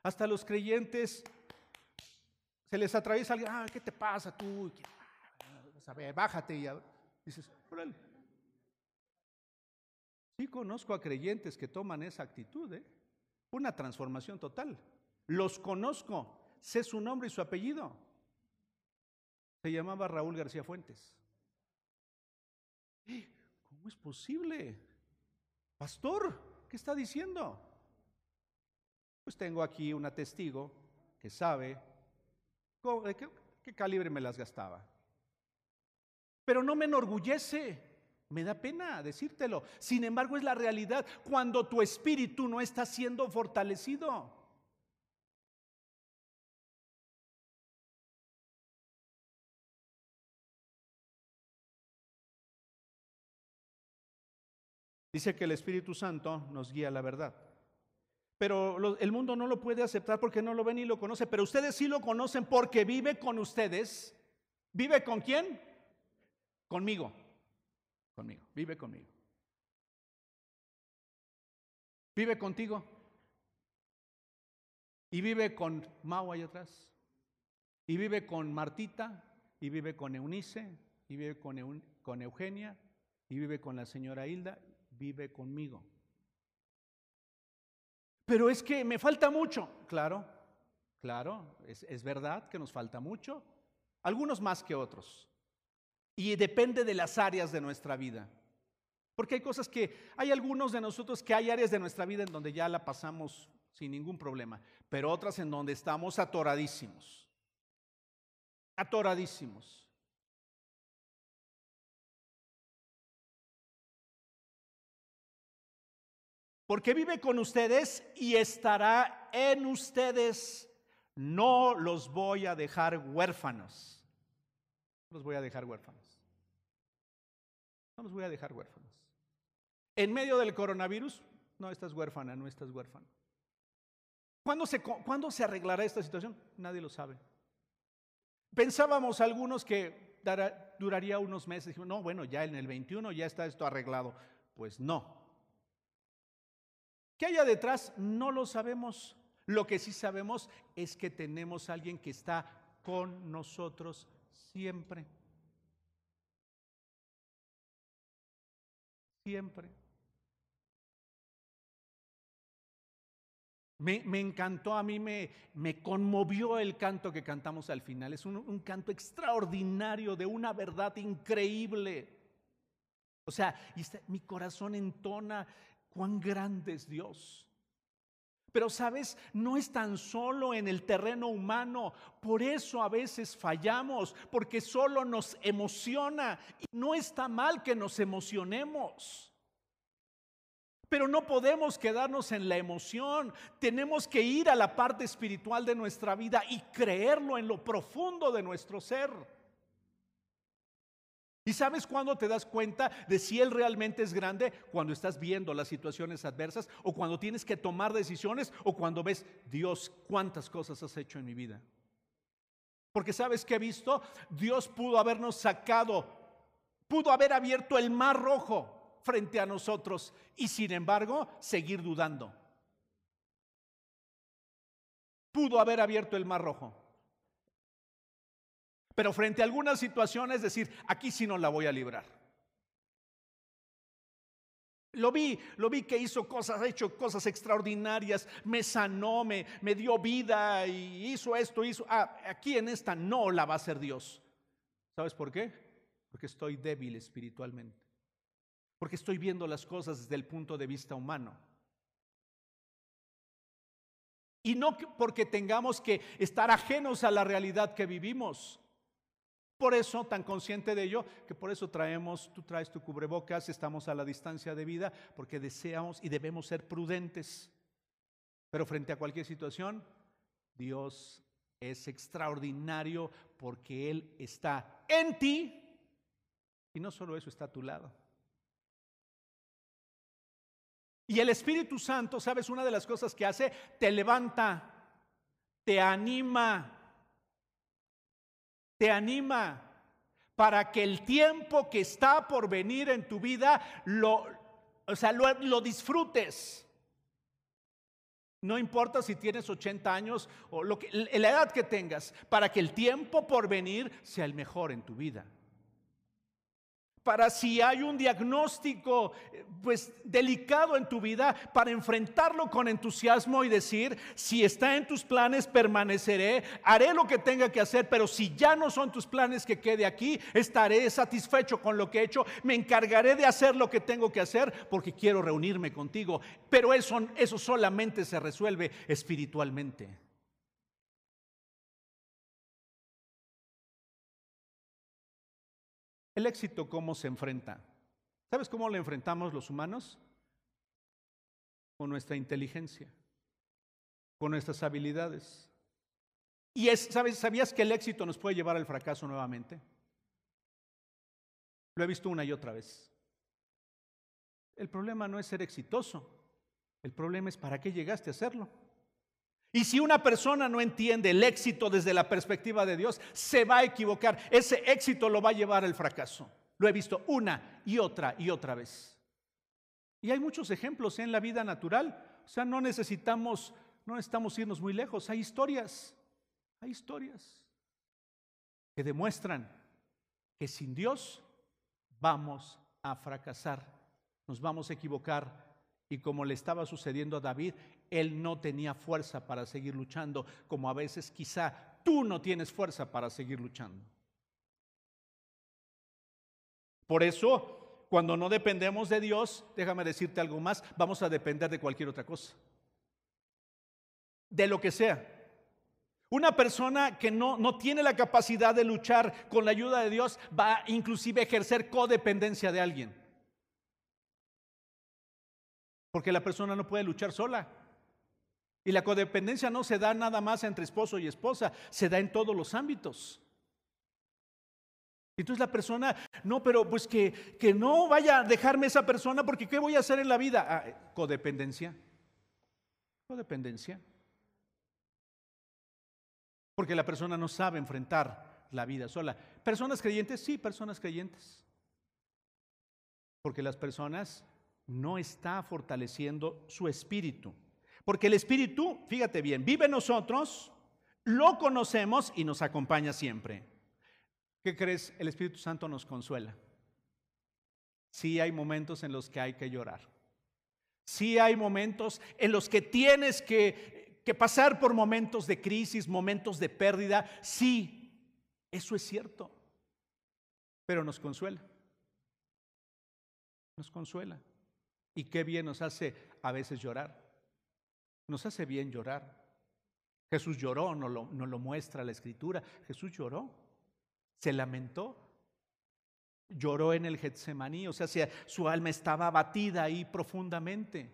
Hasta los creyentes se les atraviesa alguien, ah, ¿qué te pasa tú? Bájate y dices, órale. Sí conozco a creyentes que toman esa actitud, ¿eh? una transformación total. Los conozco, sé su nombre y su apellido. Se llamaba Raúl García Fuentes. Eh, ¿Cómo es posible? Pastor, ¿qué está diciendo? Pues tengo aquí una testigo que sabe de qué, qué calibre me las gastaba. Pero no me enorgullece, me da pena decírtelo. Sin embargo, es la realidad cuando tu espíritu no está siendo fortalecido. Dice que el Espíritu Santo nos guía a la verdad. Pero el mundo no lo puede aceptar porque no lo ve ni lo conoce. Pero ustedes sí lo conocen porque vive con ustedes. ¿Vive con quién? Conmigo. Conmigo. Vive conmigo. Vive contigo. Y vive con Mau ahí atrás. Y vive con Martita. Y vive con Eunice. Y vive con Eugenia. Y vive con la señora Hilda vive conmigo. Pero es que me falta mucho. Claro, claro, es, es verdad que nos falta mucho. Algunos más que otros. Y depende de las áreas de nuestra vida. Porque hay cosas que, hay algunos de nosotros que hay áreas de nuestra vida en donde ya la pasamos sin ningún problema, pero otras en donde estamos atoradísimos. Atoradísimos. Porque vive con ustedes y estará en ustedes. No los voy a dejar huérfanos. No los voy a dejar huérfanos. No los voy a dejar huérfanos. En medio del coronavirus, no estás huérfana, no estás huérfano. ¿Cuándo se, ¿Cuándo se arreglará esta situación? Nadie lo sabe. Pensábamos algunos que duraría unos meses. no, bueno, ya en el 21 ya está esto arreglado. Pues no. ¿Qué haya detrás? No lo sabemos. Lo que sí sabemos es que tenemos a alguien que está con nosotros siempre. Siempre. Me, encantó, a mí me, me, conmovió el canto que cantamos al final. Es un, un canto extraordinario de una verdad increíble. O sea, mi corazón entona cuán grande es Dios. Pero sabes, no es tan solo en el terreno humano, por eso a veces fallamos, porque solo nos emociona y no está mal que nos emocionemos. Pero no podemos quedarnos en la emoción. Tenemos que ir a la parte espiritual de nuestra vida y creerlo en lo profundo de nuestro ser. ¿Y sabes cuándo te das cuenta de si Él realmente es grande? Cuando estás viendo las situaciones adversas o cuando tienes que tomar decisiones o cuando ves, Dios, cuántas cosas has hecho en mi vida. Porque sabes que he visto, Dios pudo habernos sacado, pudo haber abierto el mar rojo frente a nosotros y sin embargo seguir dudando. Pudo haber abierto el mar rojo. Pero frente a algunas situaciones decir, aquí sí no la voy a librar. Lo vi, lo vi que hizo cosas, ha hecho cosas extraordinarias, me sanó, me, me dio vida y hizo esto, hizo. Ah, aquí en esta no la va a hacer Dios. ¿Sabes por qué? Porque estoy débil espiritualmente porque estoy viendo las cosas desde el punto de vista humano. Y no porque tengamos que estar ajenos a la realidad que vivimos. Por eso, tan consciente de ello, que por eso traemos, tú traes tu cubrebocas, estamos a la distancia de vida, porque deseamos y debemos ser prudentes. Pero frente a cualquier situación, Dios es extraordinario porque Él está en ti y no solo eso está a tu lado. Y el Espíritu Santo, ¿sabes? Una de las cosas que hace, te levanta, te anima, te anima para que el tiempo que está por venir en tu vida lo, o sea, lo, lo disfrutes. No importa si tienes 80 años o lo que, la edad que tengas, para que el tiempo por venir sea el mejor en tu vida para si hay un diagnóstico pues delicado en tu vida, para enfrentarlo con entusiasmo y decir, si está en tus planes permaneceré, haré lo que tenga que hacer, pero si ya no son tus planes que quede aquí, estaré satisfecho con lo que he hecho, me encargaré de hacer lo que tengo que hacer porque quiero reunirme contigo, pero eso eso solamente se resuelve espiritualmente. El éxito, ¿cómo se enfrenta? ¿Sabes cómo lo enfrentamos los humanos? Con nuestra inteligencia, con nuestras habilidades. Y es, ¿sabes, ¿sabías que el éxito nos puede llevar al fracaso nuevamente? Lo he visto una y otra vez. El problema no es ser exitoso, el problema es para qué llegaste a hacerlo. Y si una persona no entiende el éxito desde la perspectiva de Dios, se va a equivocar. Ese éxito lo va a llevar al fracaso. Lo he visto una y otra y otra vez. Y hay muchos ejemplos en la vida natural. O sea, no necesitamos, no necesitamos irnos muy lejos. Hay historias, hay historias que demuestran que sin Dios vamos a fracasar, nos vamos a equivocar. Y como le estaba sucediendo a David, él no tenía fuerza para seguir luchando, como a veces quizá tú no tienes fuerza para seguir luchando. Por eso, cuando no dependemos de Dios, déjame decirte algo más, vamos a depender de cualquier otra cosa. De lo que sea. Una persona que no, no tiene la capacidad de luchar con la ayuda de Dios va inclusive a ejercer codependencia de alguien. Porque la persona no puede luchar sola. Y la codependencia no se da nada más entre esposo y esposa, se da en todos los ámbitos. Entonces la persona, no, pero pues que, que no vaya a dejarme esa persona porque ¿qué voy a hacer en la vida? Ah, codependencia. Codependencia. Porque la persona no sabe enfrentar la vida sola. ¿Personas creyentes? Sí, personas creyentes. Porque las personas no está fortaleciendo su espíritu. Porque el espíritu, fíjate bien, vive nosotros, lo conocemos y nos acompaña siempre. ¿Qué crees? El Espíritu Santo nos consuela. Sí hay momentos en los que hay que llorar. Sí hay momentos en los que tienes que, que pasar por momentos de crisis, momentos de pérdida. Sí, eso es cierto. Pero nos consuela. Nos consuela. Y qué bien nos hace a veces llorar. Nos hace bien llorar. Jesús lloró, no lo, muestra la escritura. Jesús lloró, se lamentó, lloró en el Getsemaní, o sea, su alma estaba abatida ahí profundamente.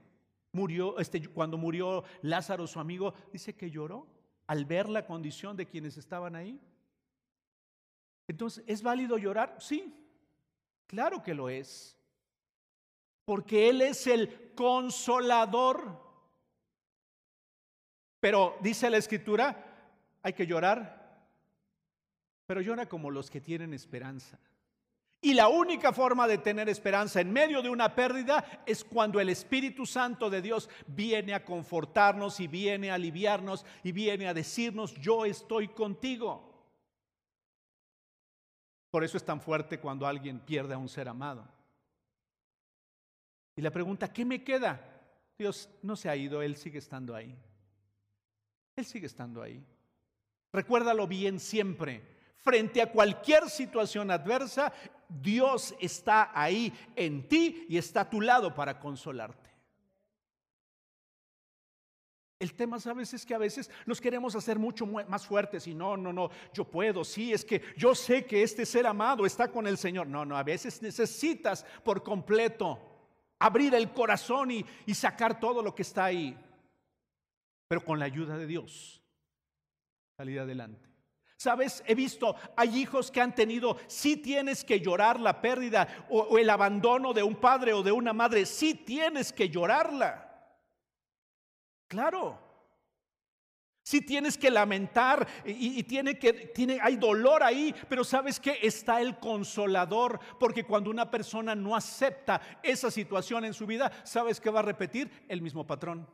Murió, este, cuando murió Lázaro, su amigo, dice que lloró al ver la condición de quienes estaban ahí. Entonces, ¿es válido llorar? Sí, claro que lo es. Porque Él es el consolador. Pero dice la escritura, hay que llorar, pero llora como los que tienen esperanza. Y la única forma de tener esperanza en medio de una pérdida es cuando el Espíritu Santo de Dios viene a confortarnos y viene a aliviarnos y viene a decirnos, yo estoy contigo. Por eso es tan fuerte cuando alguien pierde a un ser amado. Y la pregunta, ¿qué me queda? Dios no se ha ido, Él sigue estando ahí. Él sigue estando ahí. Recuérdalo bien siempre. Frente a cualquier situación adversa, Dios está ahí en ti y está a tu lado para consolarte. El tema, sabes, es que a veces los queremos hacer mucho más fuertes y no, no, no, yo puedo, sí, es que yo sé que este ser amado está con el Señor. No, no, a veces necesitas por completo abrir el corazón y, y sacar todo lo que está ahí pero con la ayuda de Dios, salir adelante. Sabes, he visto, hay hijos que han tenido, si tienes que llorar la pérdida o, el abandono de un padre o de una madre, sí tienes que llorarla. Claro. Si tienes que lamentar y, tiene que, tiene, hay dolor ahí, pero sabes que está el consolador, porque cuando una persona no acepta esa situación en su vida, ¿sabes que va a repetir? El mismo patrón.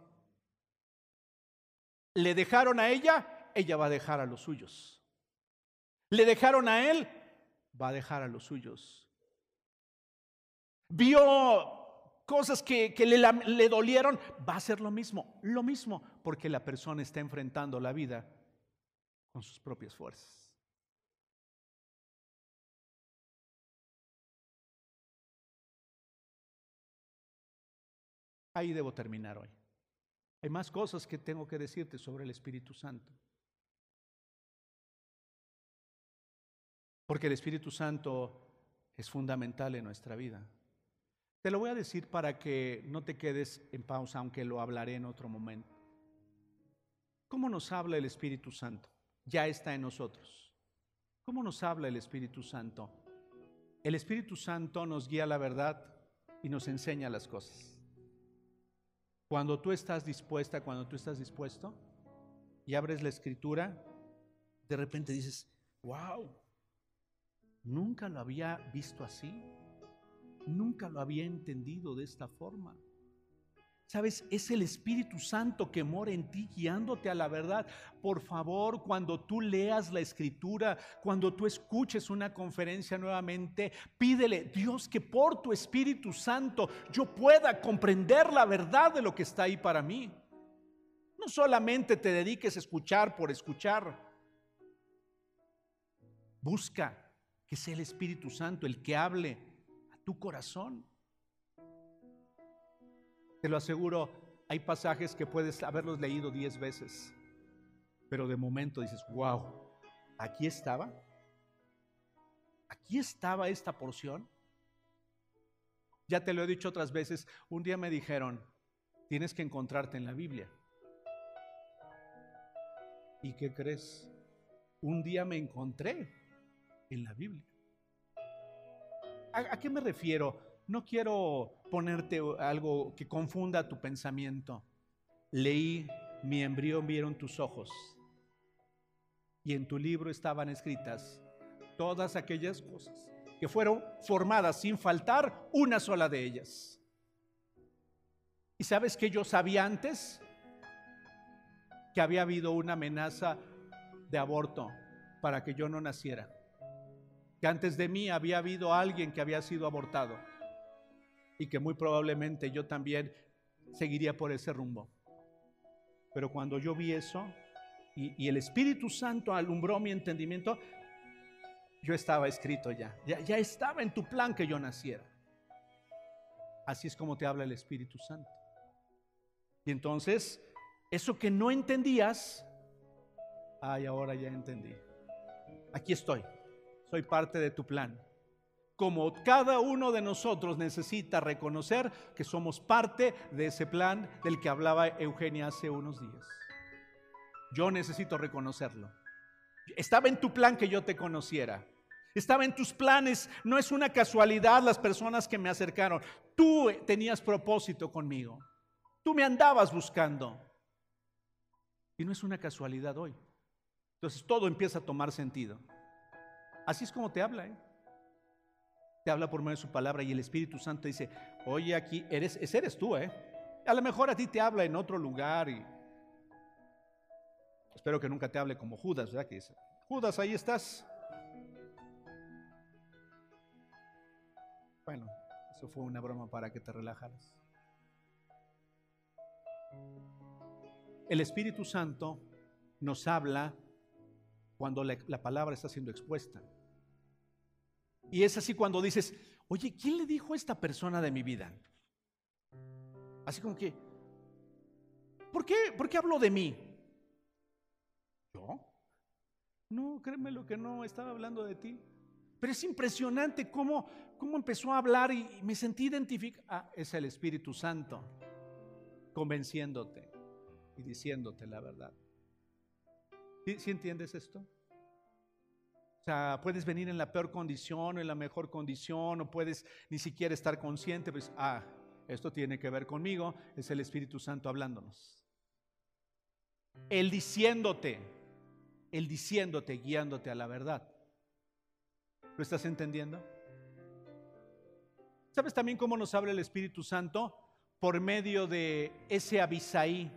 Le dejaron a ella, ella va a dejar a los suyos. Le dejaron a él, va a dejar a los suyos. Vio cosas que, le, le dolieron, va a hacer lo mismo, lo mismo, porque la persona está enfrentando la vida con sus propias fuerzas. Ahí debo terminar hoy. Hay más cosas que tengo que decirte sobre el Espíritu Santo. Porque el Espíritu Santo es fundamental en nuestra vida. Te lo voy a decir para que no te quedes en pausa, aunque lo hablaré en otro momento. ¿Cómo nos habla el Espíritu Santo? Ya está en nosotros. ¿Cómo nos habla el Espíritu Santo? El Espíritu Santo nos guía la verdad y nos enseña las cosas. Cuando tú estás dispuesta, cuando tú estás dispuesto y abres la escritura, de repente dices, wow, nunca lo había visto así, nunca lo había entendido de esta forma. Sabes, es el Espíritu Santo que mora en ti guiándote a la verdad. Por favor, cuando tú leas la escritura, cuando tú escuches una conferencia nuevamente, pídele, Dios, que por tu Espíritu Santo yo pueda comprender la verdad de lo que está ahí para mí. No solamente te dediques a escuchar por escuchar. Busca que sea el Espíritu Santo el que hable a tu corazón. Te lo aseguro, hay pasajes que puedes haberlos leído diez veces, pero de momento dices, wow, aquí estaba, aquí estaba esta porción. Ya te lo he dicho otras veces, un día me dijeron, tienes que encontrarte en la Biblia. ¿Y qué crees? Un día me encontré en la Biblia. ¿A, qué me refiero? No quiero ponerte algo que confunda tu pensamiento. Leí, mi embrión vieron tus ojos. y en tu libro estaban escritas todas aquellas cosas que fueron formadas sin faltar una sola de ellas. ¿Y sabes que yo sabía antes? Que había habido una amenaza de aborto para que yo no naciera. Que antes de mí había habido alguien que había sido abortado y que muy probablemente yo también seguiría por ese rumbo. Pero cuando yo vi eso y, el Espíritu Santo alumbró mi entendimiento, yo estaba escrito ya. ya, ya estaba en tu plan que yo naciera. Así es como te habla el Espíritu Santo. Y entonces, eso que no entendías, ay, ahora ya entendí. Aquí estoy, soy parte de tu plan. Como cada uno de nosotros necesita reconocer que somos parte de ese plan del que hablaba Eugenia hace unos días. Yo necesito reconocerlo. Estaba en tu plan que yo te conociera. Estaba en tus planes. No es una casualidad las personas que me acercaron. Tú tenías propósito conmigo. Tú me andabas buscando. Y no es una casualidad hoy. Entonces todo empieza a tomar sentido. Así es como te habla. ¿eh? Te habla por medio de su palabra y el Espíritu Santo dice, oye aquí, eres, ese eres tú. ¿eh? A lo mejor a ti te habla en otro lugar y espero que nunca te hable como Judas, ¿verdad? Que dice, Judas, ahí estás. Bueno, eso fue una broma para que te relajaras. El Espíritu Santo nos habla cuando la, palabra está siendo expuesta. Y es así cuando dices, oye, ¿quién le dijo a esta persona de mi vida? Así como que, ¿por qué, ¿por qué habló de mí? ¿Yo? No, créeme lo que no, estaba hablando de ti. Pero es impresionante cómo, cómo empezó a hablar y me sentí identificado. Ah, es el Espíritu Santo convenciéndote y diciéndote la verdad. ¿Sí, entiendes esto? O sea, puedes venir en la peor condición, en la mejor condición, o puedes ni siquiera estar consciente, pues, ah, esto tiene que ver conmigo, es el Espíritu Santo hablándonos. Él diciéndote, Él diciéndote, guiándote a la verdad. ¿Lo estás entendiendo? ¿Sabes también cómo nos habla el Espíritu Santo? Por medio de ese Abisaí,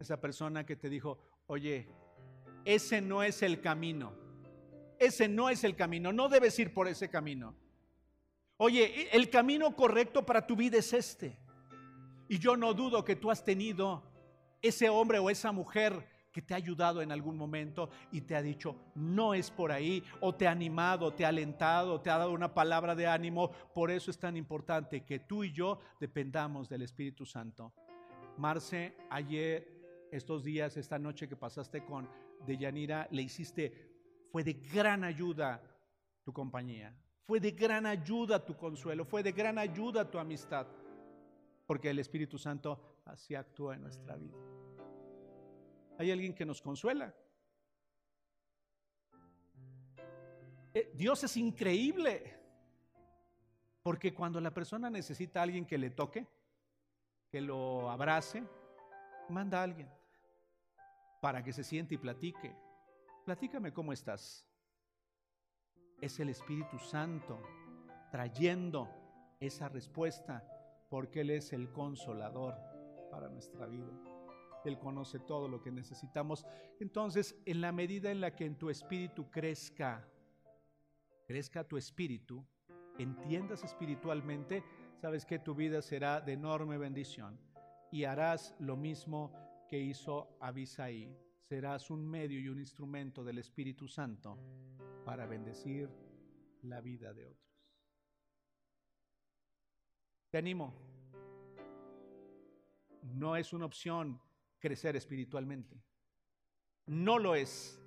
esa persona que te dijo, oye, ese no es el camino. Ese no es el camino. No debes ir por ese camino. Oye, el camino correcto para tu vida es este. Y yo no dudo que tú has tenido ese hombre o esa mujer que te ha ayudado en algún momento y te ha dicho, no es por ahí, o te ha animado, te ha alentado, te ha dado una palabra de ánimo. Por eso es tan importante que tú y yo dependamos del Espíritu Santo. Marce, ayer estos días, esta noche que pasaste con Deyanira, le hiciste, fue de gran ayuda tu compañía, fue de gran ayuda tu consuelo, fue de gran ayuda tu amistad, porque el Espíritu Santo así actúa en nuestra vida. Hay alguien que nos consuela. Eh, Dios es increíble, porque cuando la persona necesita a alguien que le toque, que lo abrace, manda a alguien para que se siente y platique. Platícame cómo estás. Es el Espíritu Santo trayendo esa respuesta porque Él es el consolador para nuestra vida. Él conoce todo lo que necesitamos. Entonces, en la medida en la que en tu espíritu crezca, crezca tu espíritu, entiendas espiritualmente, sabes que tu vida será de enorme bendición y harás lo mismo que hizo Abisaí. Serás un medio y un instrumento del Espíritu Santo para bendecir la vida de otros. Te animo. No es una opción crecer espiritualmente. No lo es.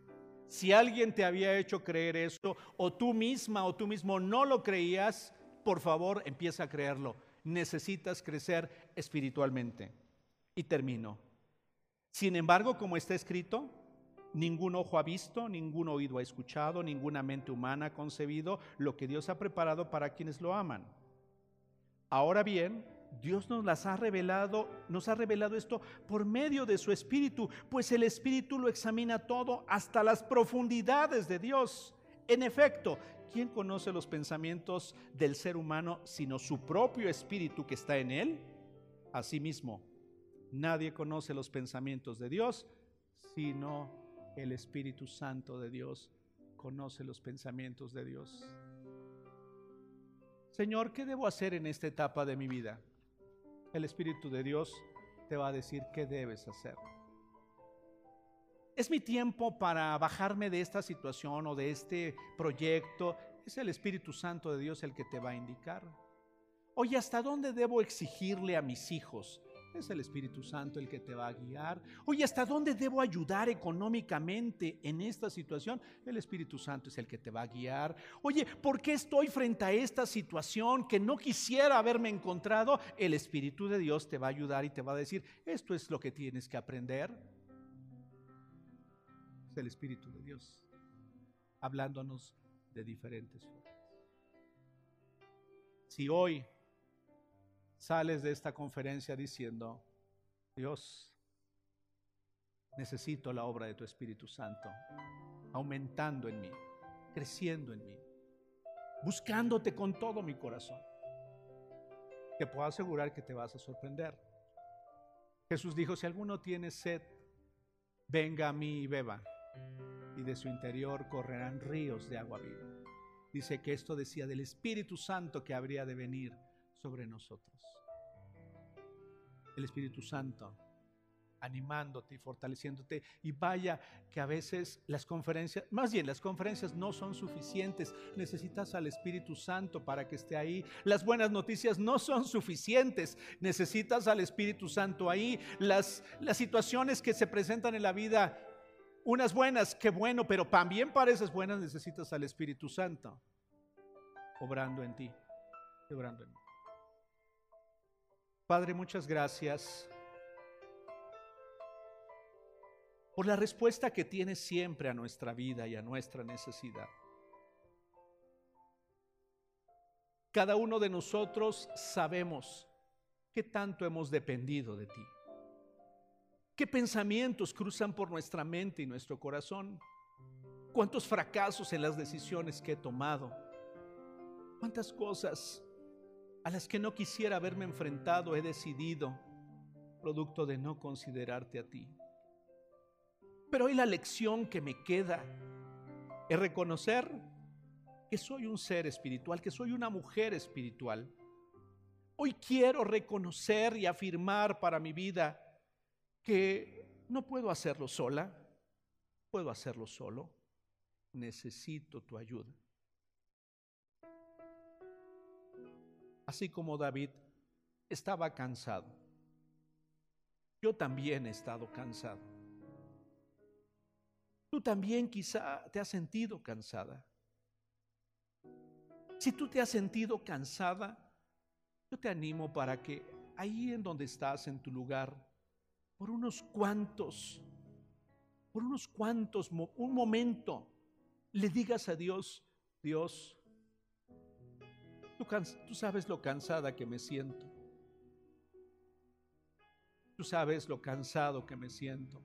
Si alguien te había hecho creer esto, o tú misma o tú mismo no lo creías, por favor empieza a creerlo. Necesitas crecer espiritualmente. Y termino. Sin embargo, como está escrito, ningún ojo ha visto, ningún oído ha escuchado, ninguna mente humana ha concebido lo que Dios ha preparado para quienes lo aman. Ahora bien, Dios nos las ha revelado, nos ha revelado esto por medio de su Espíritu, pues el Espíritu lo examina todo hasta las profundidades de Dios. En efecto, ¿quién conoce los pensamientos del ser humano sino su propio Espíritu que está en él? Asimismo, nadie conoce los pensamientos de Dios sino el Espíritu Santo de Dios conoce los pensamientos de Dios. Señor, ¿qué debo hacer en esta etapa de mi vida? El Espíritu de Dios te va a decir qué debes hacer. Es mi tiempo para bajarme de esta situación o de este proyecto. Es el Espíritu Santo de Dios el que te va a indicar. Oye, ¿hasta dónde debo exigirle a mis hijos? Es el Espíritu Santo el que te va a guiar. Oye, ¿hasta dónde debo ayudar económicamente en esta situación? El Espíritu Santo es el que te va a guiar. Oye, ¿por qué estoy frente a esta situación que no quisiera haberme encontrado? El Espíritu de Dios te va a ayudar y te va a decir, esto es lo que tienes que aprender. Es el Espíritu de Dios hablándonos de diferentes formas. Si hoy sales de esta conferencia diciendo, Dios, necesito la obra de tu Espíritu Santo, aumentando en mí, creciendo en mí, buscándote con todo mi corazón. Te puedo asegurar que te vas a sorprender. Jesús dijo, si alguno tiene sed, venga a mí y beba, y de su interior correrán ríos de agua viva. Dice que esto decía del Espíritu Santo que habría de venir sobre nosotros el Espíritu Santo animándote y fortaleciéndote. Y vaya que a veces las conferencias, más bien las conferencias no son suficientes. Necesitas al Espíritu Santo para que esté ahí. Las buenas noticias no son suficientes. Necesitas al Espíritu Santo ahí. Las, las situaciones que se presentan en la vida, unas buenas, qué bueno, pero también para buenas necesitas al Espíritu Santo obrando en ti, obrando en. Padre, muchas gracias por la respuesta que tienes siempre a nuestra vida y a nuestra necesidad. Cada uno de nosotros sabemos qué tanto hemos dependido de ti. ¿Qué pensamientos cruzan por nuestra mente y nuestro corazón? ¿Cuántos fracasos en las decisiones que he tomado? ¿Cuántas cosas a las que no quisiera haberme enfrentado he decidido, producto de no considerarte a ti. Pero hoy la lección que me queda es reconocer que soy un ser espiritual, que soy una mujer espiritual. Hoy quiero reconocer y afirmar para mi vida que no puedo hacerlo sola, puedo hacerlo solo, necesito tu ayuda. Así como David estaba cansado. Yo también he estado cansado. Tú también quizá te has sentido cansada. Si tú te has sentido cansada, yo te animo para que ahí en donde estás, en tu lugar, por unos cuantos, por unos cuantos, un momento, le digas a Dios, Dios, Tú, sabes lo cansada que me siento. Tú sabes lo cansado que me siento.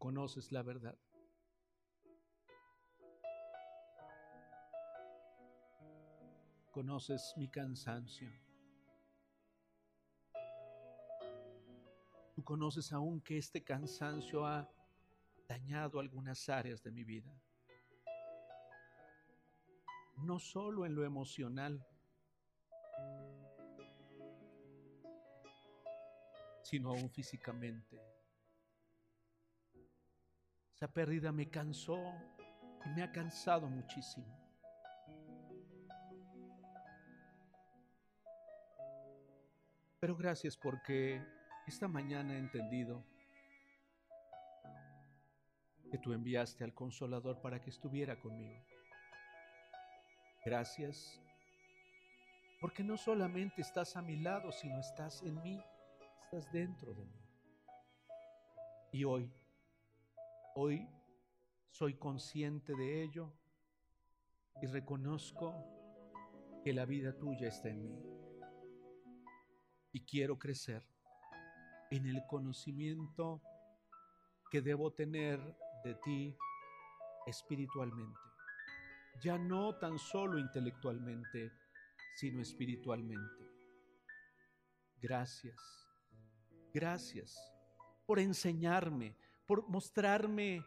Conoces la verdad. Conoces mi cansancio. Tú conoces aún que este cansancio ha dañado algunas áreas de mi vida. No solo en lo emocional, sino aún físicamente Esa pérdida me cansó y me ha cansado muchísimo. Pero gracias porque esta mañana he entendido que tú enviaste al consolador para que estuviera conmigo. Gracias porque no solamente estás a mi lado, sino estás en mí, estás dentro de mí. Y hoy, hoy soy consciente de ello y reconozco que la vida tuya está en mí. Y quiero crecer en el conocimiento que debo tener de ti espiritualmente. Ya no tan solo intelectualmente, sino espiritualmente. Gracias, gracias por enseñarme, por mostrarme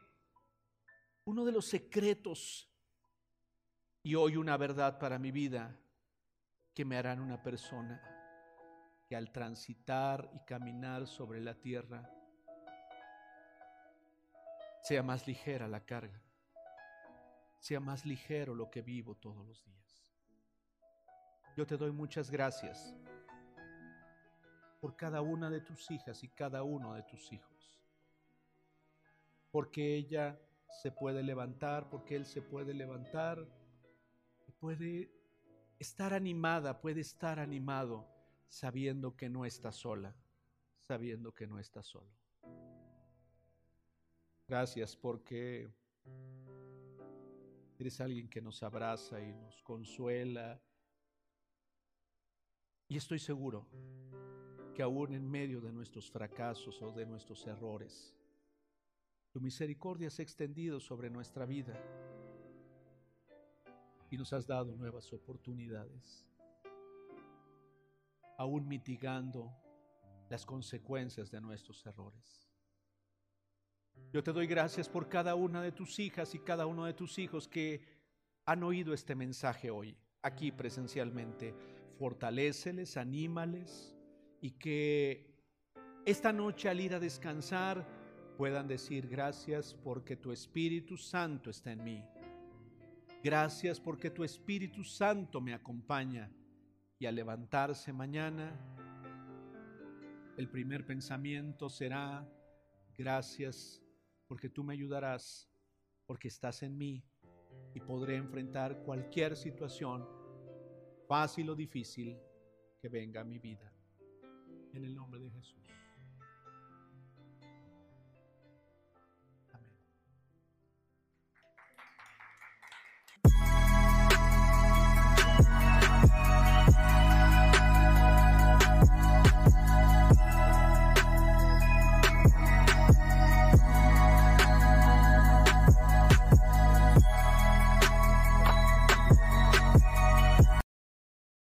uno de los secretos y hoy una verdad para mi vida que me harán una persona que al transitar y caminar sobre la tierra sea más ligera la carga, sea más ligero lo que vivo todos los días. Yo te doy muchas gracias por cada una de tus hijas y cada uno de tus hijos, porque ella se puede levantar, porque él se puede levantar puede estar animada, puede estar animado sabiendo que no está sola, sabiendo que no está solo. Gracias porque eres alguien que nos abraza y nos consuela. Y estoy seguro que aún en medio de nuestros fracasos o de nuestros errores, tu misericordia se ha extendido sobre nuestra vida y nos has dado nuevas oportunidades, aún mitigando las consecuencias de nuestros errores. Yo te doy gracias por cada una de tus hijas y cada uno de tus hijos que han oído este mensaje hoy, aquí presencialmente. Fortaléceles, anímales y que esta noche al ir a descansar puedan decir gracias porque tu Espíritu Santo está en mí. Gracias porque tu Espíritu Santo me acompaña. Y al levantarse mañana, el primer pensamiento será, gracias porque tú me ayudarás, porque estás en mí y podré enfrentar cualquier situación, fácil o difícil, que venga a mi vida. En el nombre de Jesús.